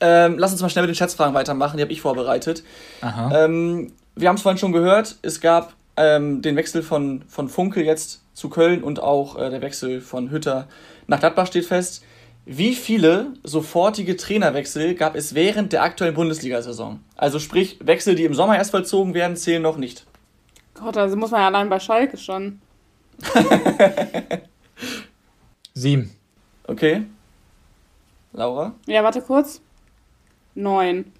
Speaker 2: Ähm, lass uns mal schnell mit den Schätzfragen weitermachen. Die habe ich vorbereitet.
Speaker 3: Aha.
Speaker 2: Ähm, wir haben es vorhin schon gehört. Es gab ähm, den Wechsel von, von Funke jetzt zu Köln und auch äh, der Wechsel von Hütter nach Gladbach steht fest. Wie viele sofortige Trainerwechsel gab es während der aktuellen Bundesliga-Saison? Also sprich, Wechsel, die im Sommer erst vollzogen werden, zählen noch nicht.
Speaker 4: Gott, also muss man ja allein bei Schalke schon. <laughs>
Speaker 3: Sieben.
Speaker 2: Okay. Laura?
Speaker 4: Ja, warte kurz. Neun.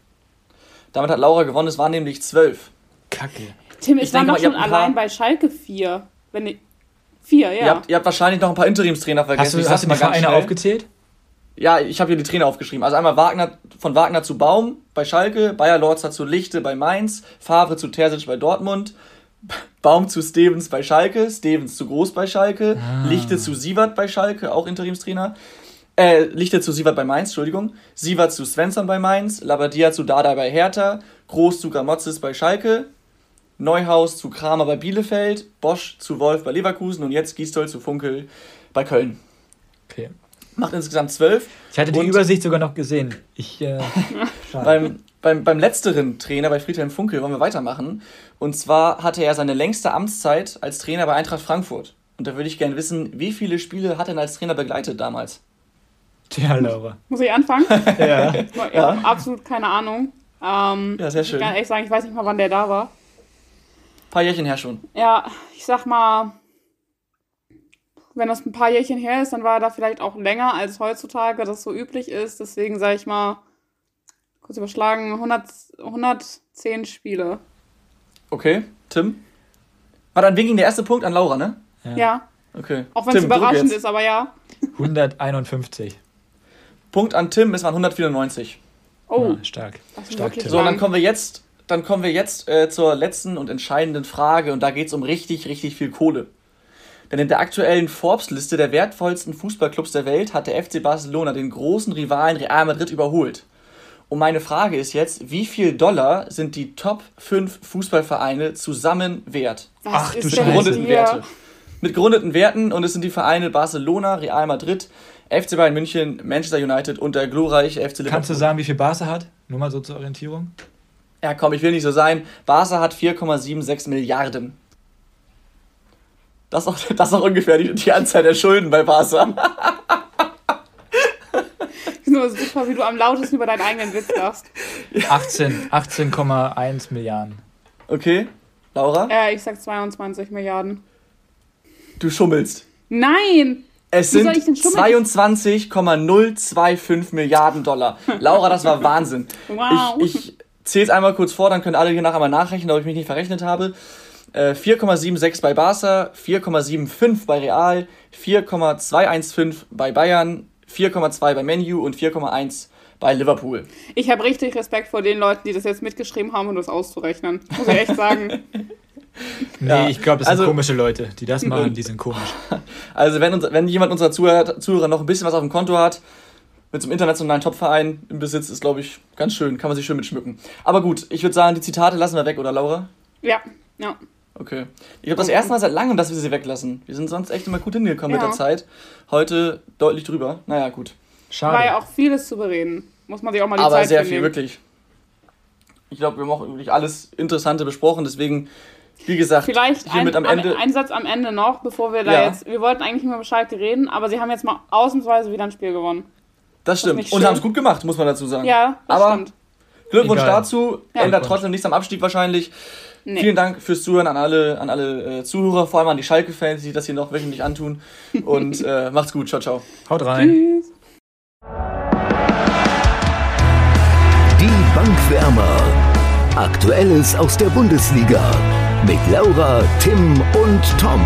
Speaker 2: Damit hat Laura gewonnen, es waren nämlich zwölf.
Speaker 3: Kacke.
Speaker 4: Tim,
Speaker 2: Ich
Speaker 4: ich, war doch schon allein bei Schalke vier. Wenn ich, vier, ja.
Speaker 2: Ihr, habt, ihr habt wahrscheinlich noch ein paar Interimstrainer vergessen.
Speaker 3: Hast du, hast du die
Speaker 2: mal
Speaker 3: Vereine
Speaker 2: schnell.
Speaker 3: aufgezählt?
Speaker 2: Ja, ich habe hier die Trainer aufgeschrieben. Also einmal Wagner, von Wagner zu Baum bei Schalke, Bayer Lorzer zu Lichte bei Mainz, Favre zu Terzic bei Dortmund, Baum zu Stevens bei Schalke, Stevens zu Groß bei Schalke,
Speaker 3: Ah.
Speaker 2: Lichte zu Sievert bei Schalke, auch Interimstrainer. Äh, Lichte zu Sievert bei Mainz, Entschuldigung. Sievert zu Svensson bei Mainz, Labadia zu Dada bei Hertha, Groß zu Gramotzes bei Schalke, Neuhaus zu Kramer bei Bielefeld, Bosch zu Wolf bei Leverkusen und jetzt Gisdol zu Funkel bei Köln. Macht insgesamt zwölf.
Speaker 3: Ich hatte die
Speaker 2: Und-
Speaker 3: Übersicht sogar noch gesehen. Ich, äh. <laughs>
Speaker 2: Beim, beim, beim letzteren Trainer, bei Friedhelm Funkel, wollen wir weitermachen. Und zwar hatte er seine längste Amtszeit als Trainer bei Eintracht Frankfurt. Und da würde ich gerne wissen, wie viele Spiele hat er denn als Trainer begleitet damals?
Speaker 3: Tja, Laura.
Speaker 4: Muss ich anfangen? <laughs>
Speaker 3: Ja.
Speaker 4: Ich habe absolut keine Ahnung. Ähm,
Speaker 2: Ja, sehr schön.
Speaker 4: Ich kann echt sagen, ich weiß nicht mal, wann der da war.
Speaker 2: paar Jährchen her schon.
Speaker 4: Ja, ich sag mal, wenn das ein paar Jährchen her ist, dann war er da vielleicht auch länger als heutzutage das so üblich ist. Deswegen sage ich mal, kurz überschlagen, 100, 110 Spiele.
Speaker 2: Okay, Tim? War dann wegen der erste Punkt an Laura, ne?
Speaker 4: Ja,
Speaker 2: Okay.
Speaker 4: auch wenn es überraschend ist, aber ja.
Speaker 3: 151.
Speaker 2: Punkt an Tim, es waren 194.
Speaker 4: Oh,
Speaker 3: Ah, stark.
Speaker 4: ist
Speaker 3: Stark, Tim.
Speaker 2: So, und dann kommen wir jetzt, dann kommen wir jetzt äh, zur letzten und entscheidenden Frage und da geht es um richtig, richtig viel Kohle. Denn in der aktuellen Forbes-Liste der wertvollsten Fußballclubs der Welt hat der FC Barcelona den großen Rivalen Real Madrid überholt. Und meine Frage ist jetzt, wie viel Dollar sind die Top 5 Fußballvereine zusammen wert?
Speaker 4: Was
Speaker 3: Ach, du
Speaker 4: mit
Speaker 2: Gerundeten? Werte. Mit gerundeten Werten und es sind die Vereine Barcelona, Real Madrid, FC Bayern München, Manchester United und der glorreiche FC Liverpool.
Speaker 3: Kannst du sagen, wie viel Barca hat? Nur mal so zur Orientierung.
Speaker 2: Ja, komm, ich will nicht so sein. Barca hat 4,76 Milliarden. Das ist auch, das ist auch ungefähr die, die Anzahl der Schulden bei Barca.
Speaker 4: Nur super, wie du am lautesten über deinen eigenen Witz lachst.
Speaker 3: 18 18,1 Milliarden.
Speaker 2: Okay, Laura,
Speaker 4: Äh, ich sag 22 Milliarden.
Speaker 2: du schummelst.
Speaker 4: Nein!
Speaker 2: Es
Speaker 4: Wie
Speaker 2: sind
Speaker 4: soll ich denn schummeln?
Speaker 2: 22,025 Milliarden Dollar. Laura, das war Wahnsinn.
Speaker 4: Wow.
Speaker 2: Ich, ich zähle es einmal kurz vor, dann können alle hier nachher mal nachrechnen, ob ich mich nicht verrechnet habe. Äh, 4,76 bei Barca, 4,75 bei Real, 4,215 bei Bayern, 4,2 bei Menu und 4,1 bei Liverpool.
Speaker 4: Ich habe richtig Respekt vor den Leuten, die das jetzt mitgeschrieben haben, um das auszurechnen. Muss ich echt sagen. <laughs>
Speaker 3: Nee,
Speaker 2: Ja,
Speaker 3: ich glaube, das
Speaker 2: also-
Speaker 3: sind komische Leute, die das machen, die sind komisch. <laughs>
Speaker 2: Also wenn, uns, wenn jemand unserer Zuhörer, Zuhörer noch ein bisschen was auf dem Konto hat, mit so einem internationalen Topverein im Besitz, ist, glaube ich, ganz schön. Kann man sich schön mitschmücken. Aber gut, ich würde sagen, die Zitate lassen wir weg, oder Laura?
Speaker 4: Ja, ja.
Speaker 2: Okay. Ich glaube, das erste Mal seit langem, dass wir sie weglassen. Wir sind sonst echt immer gut hingekommen mit
Speaker 4: Ja.
Speaker 2: der Zeit. Heute deutlich drüber. Naja, gut.
Speaker 3: Schade.
Speaker 4: War ja auch vieles zu bereden. Muss man sich auch mal die
Speaker 2: Aber
Speaker 4: Zeit
Speaker 2: sehr viel,
Speaker 4: nehmen.
Speaker 2: wirklich. Ich glaube, wir haben auch wirklich alles Interessante besprochen. Deswegen, wie gesagt,
Speaker 4: Vielleicht ein,
Speaker 2: hiermit am Ende.
Speaker 4: ein Satz am Ende noch, bevor wir da
Speaker 2: Ja.
Speaker 4: jetzt. Wir wollten eigentlich nicht mehr über Schalke reden, aber sie haben jetzt mal ausnämsweise wieder ein Spiel gewonnen.
Speaker 2: das stimmt. Und haben es gut gemacht, muss man dazu sagen.
Speaker 4: Ja, das
Speaker 2: Aber
Speaker 4: stimmt.
Speaker 2: Glückwunsch
Speaker 3: Egal.
Speaker 2: dazu.
Speaker 4: Ja.
Speaker 2: Ändert trotzdem nichts am Abstieg wahrscheinlich.
Speaker 4: Nee.
Speaker 2: Vielen Dank fürs Zuhören an alle, an alle äh, Zuhörer, vor allem an die Schalke-Fans, die sich das hier noch wöchentlich antun. Und <laughs> äh, macht's gut. Ciao, ciao.
Speaker 3: Haut rein.
Speaker 4: Tschüss.
Speaker 1: Die Bankwärmer. Aktuelles aus der Bundesliga. Mit Laura, Tim und Tom.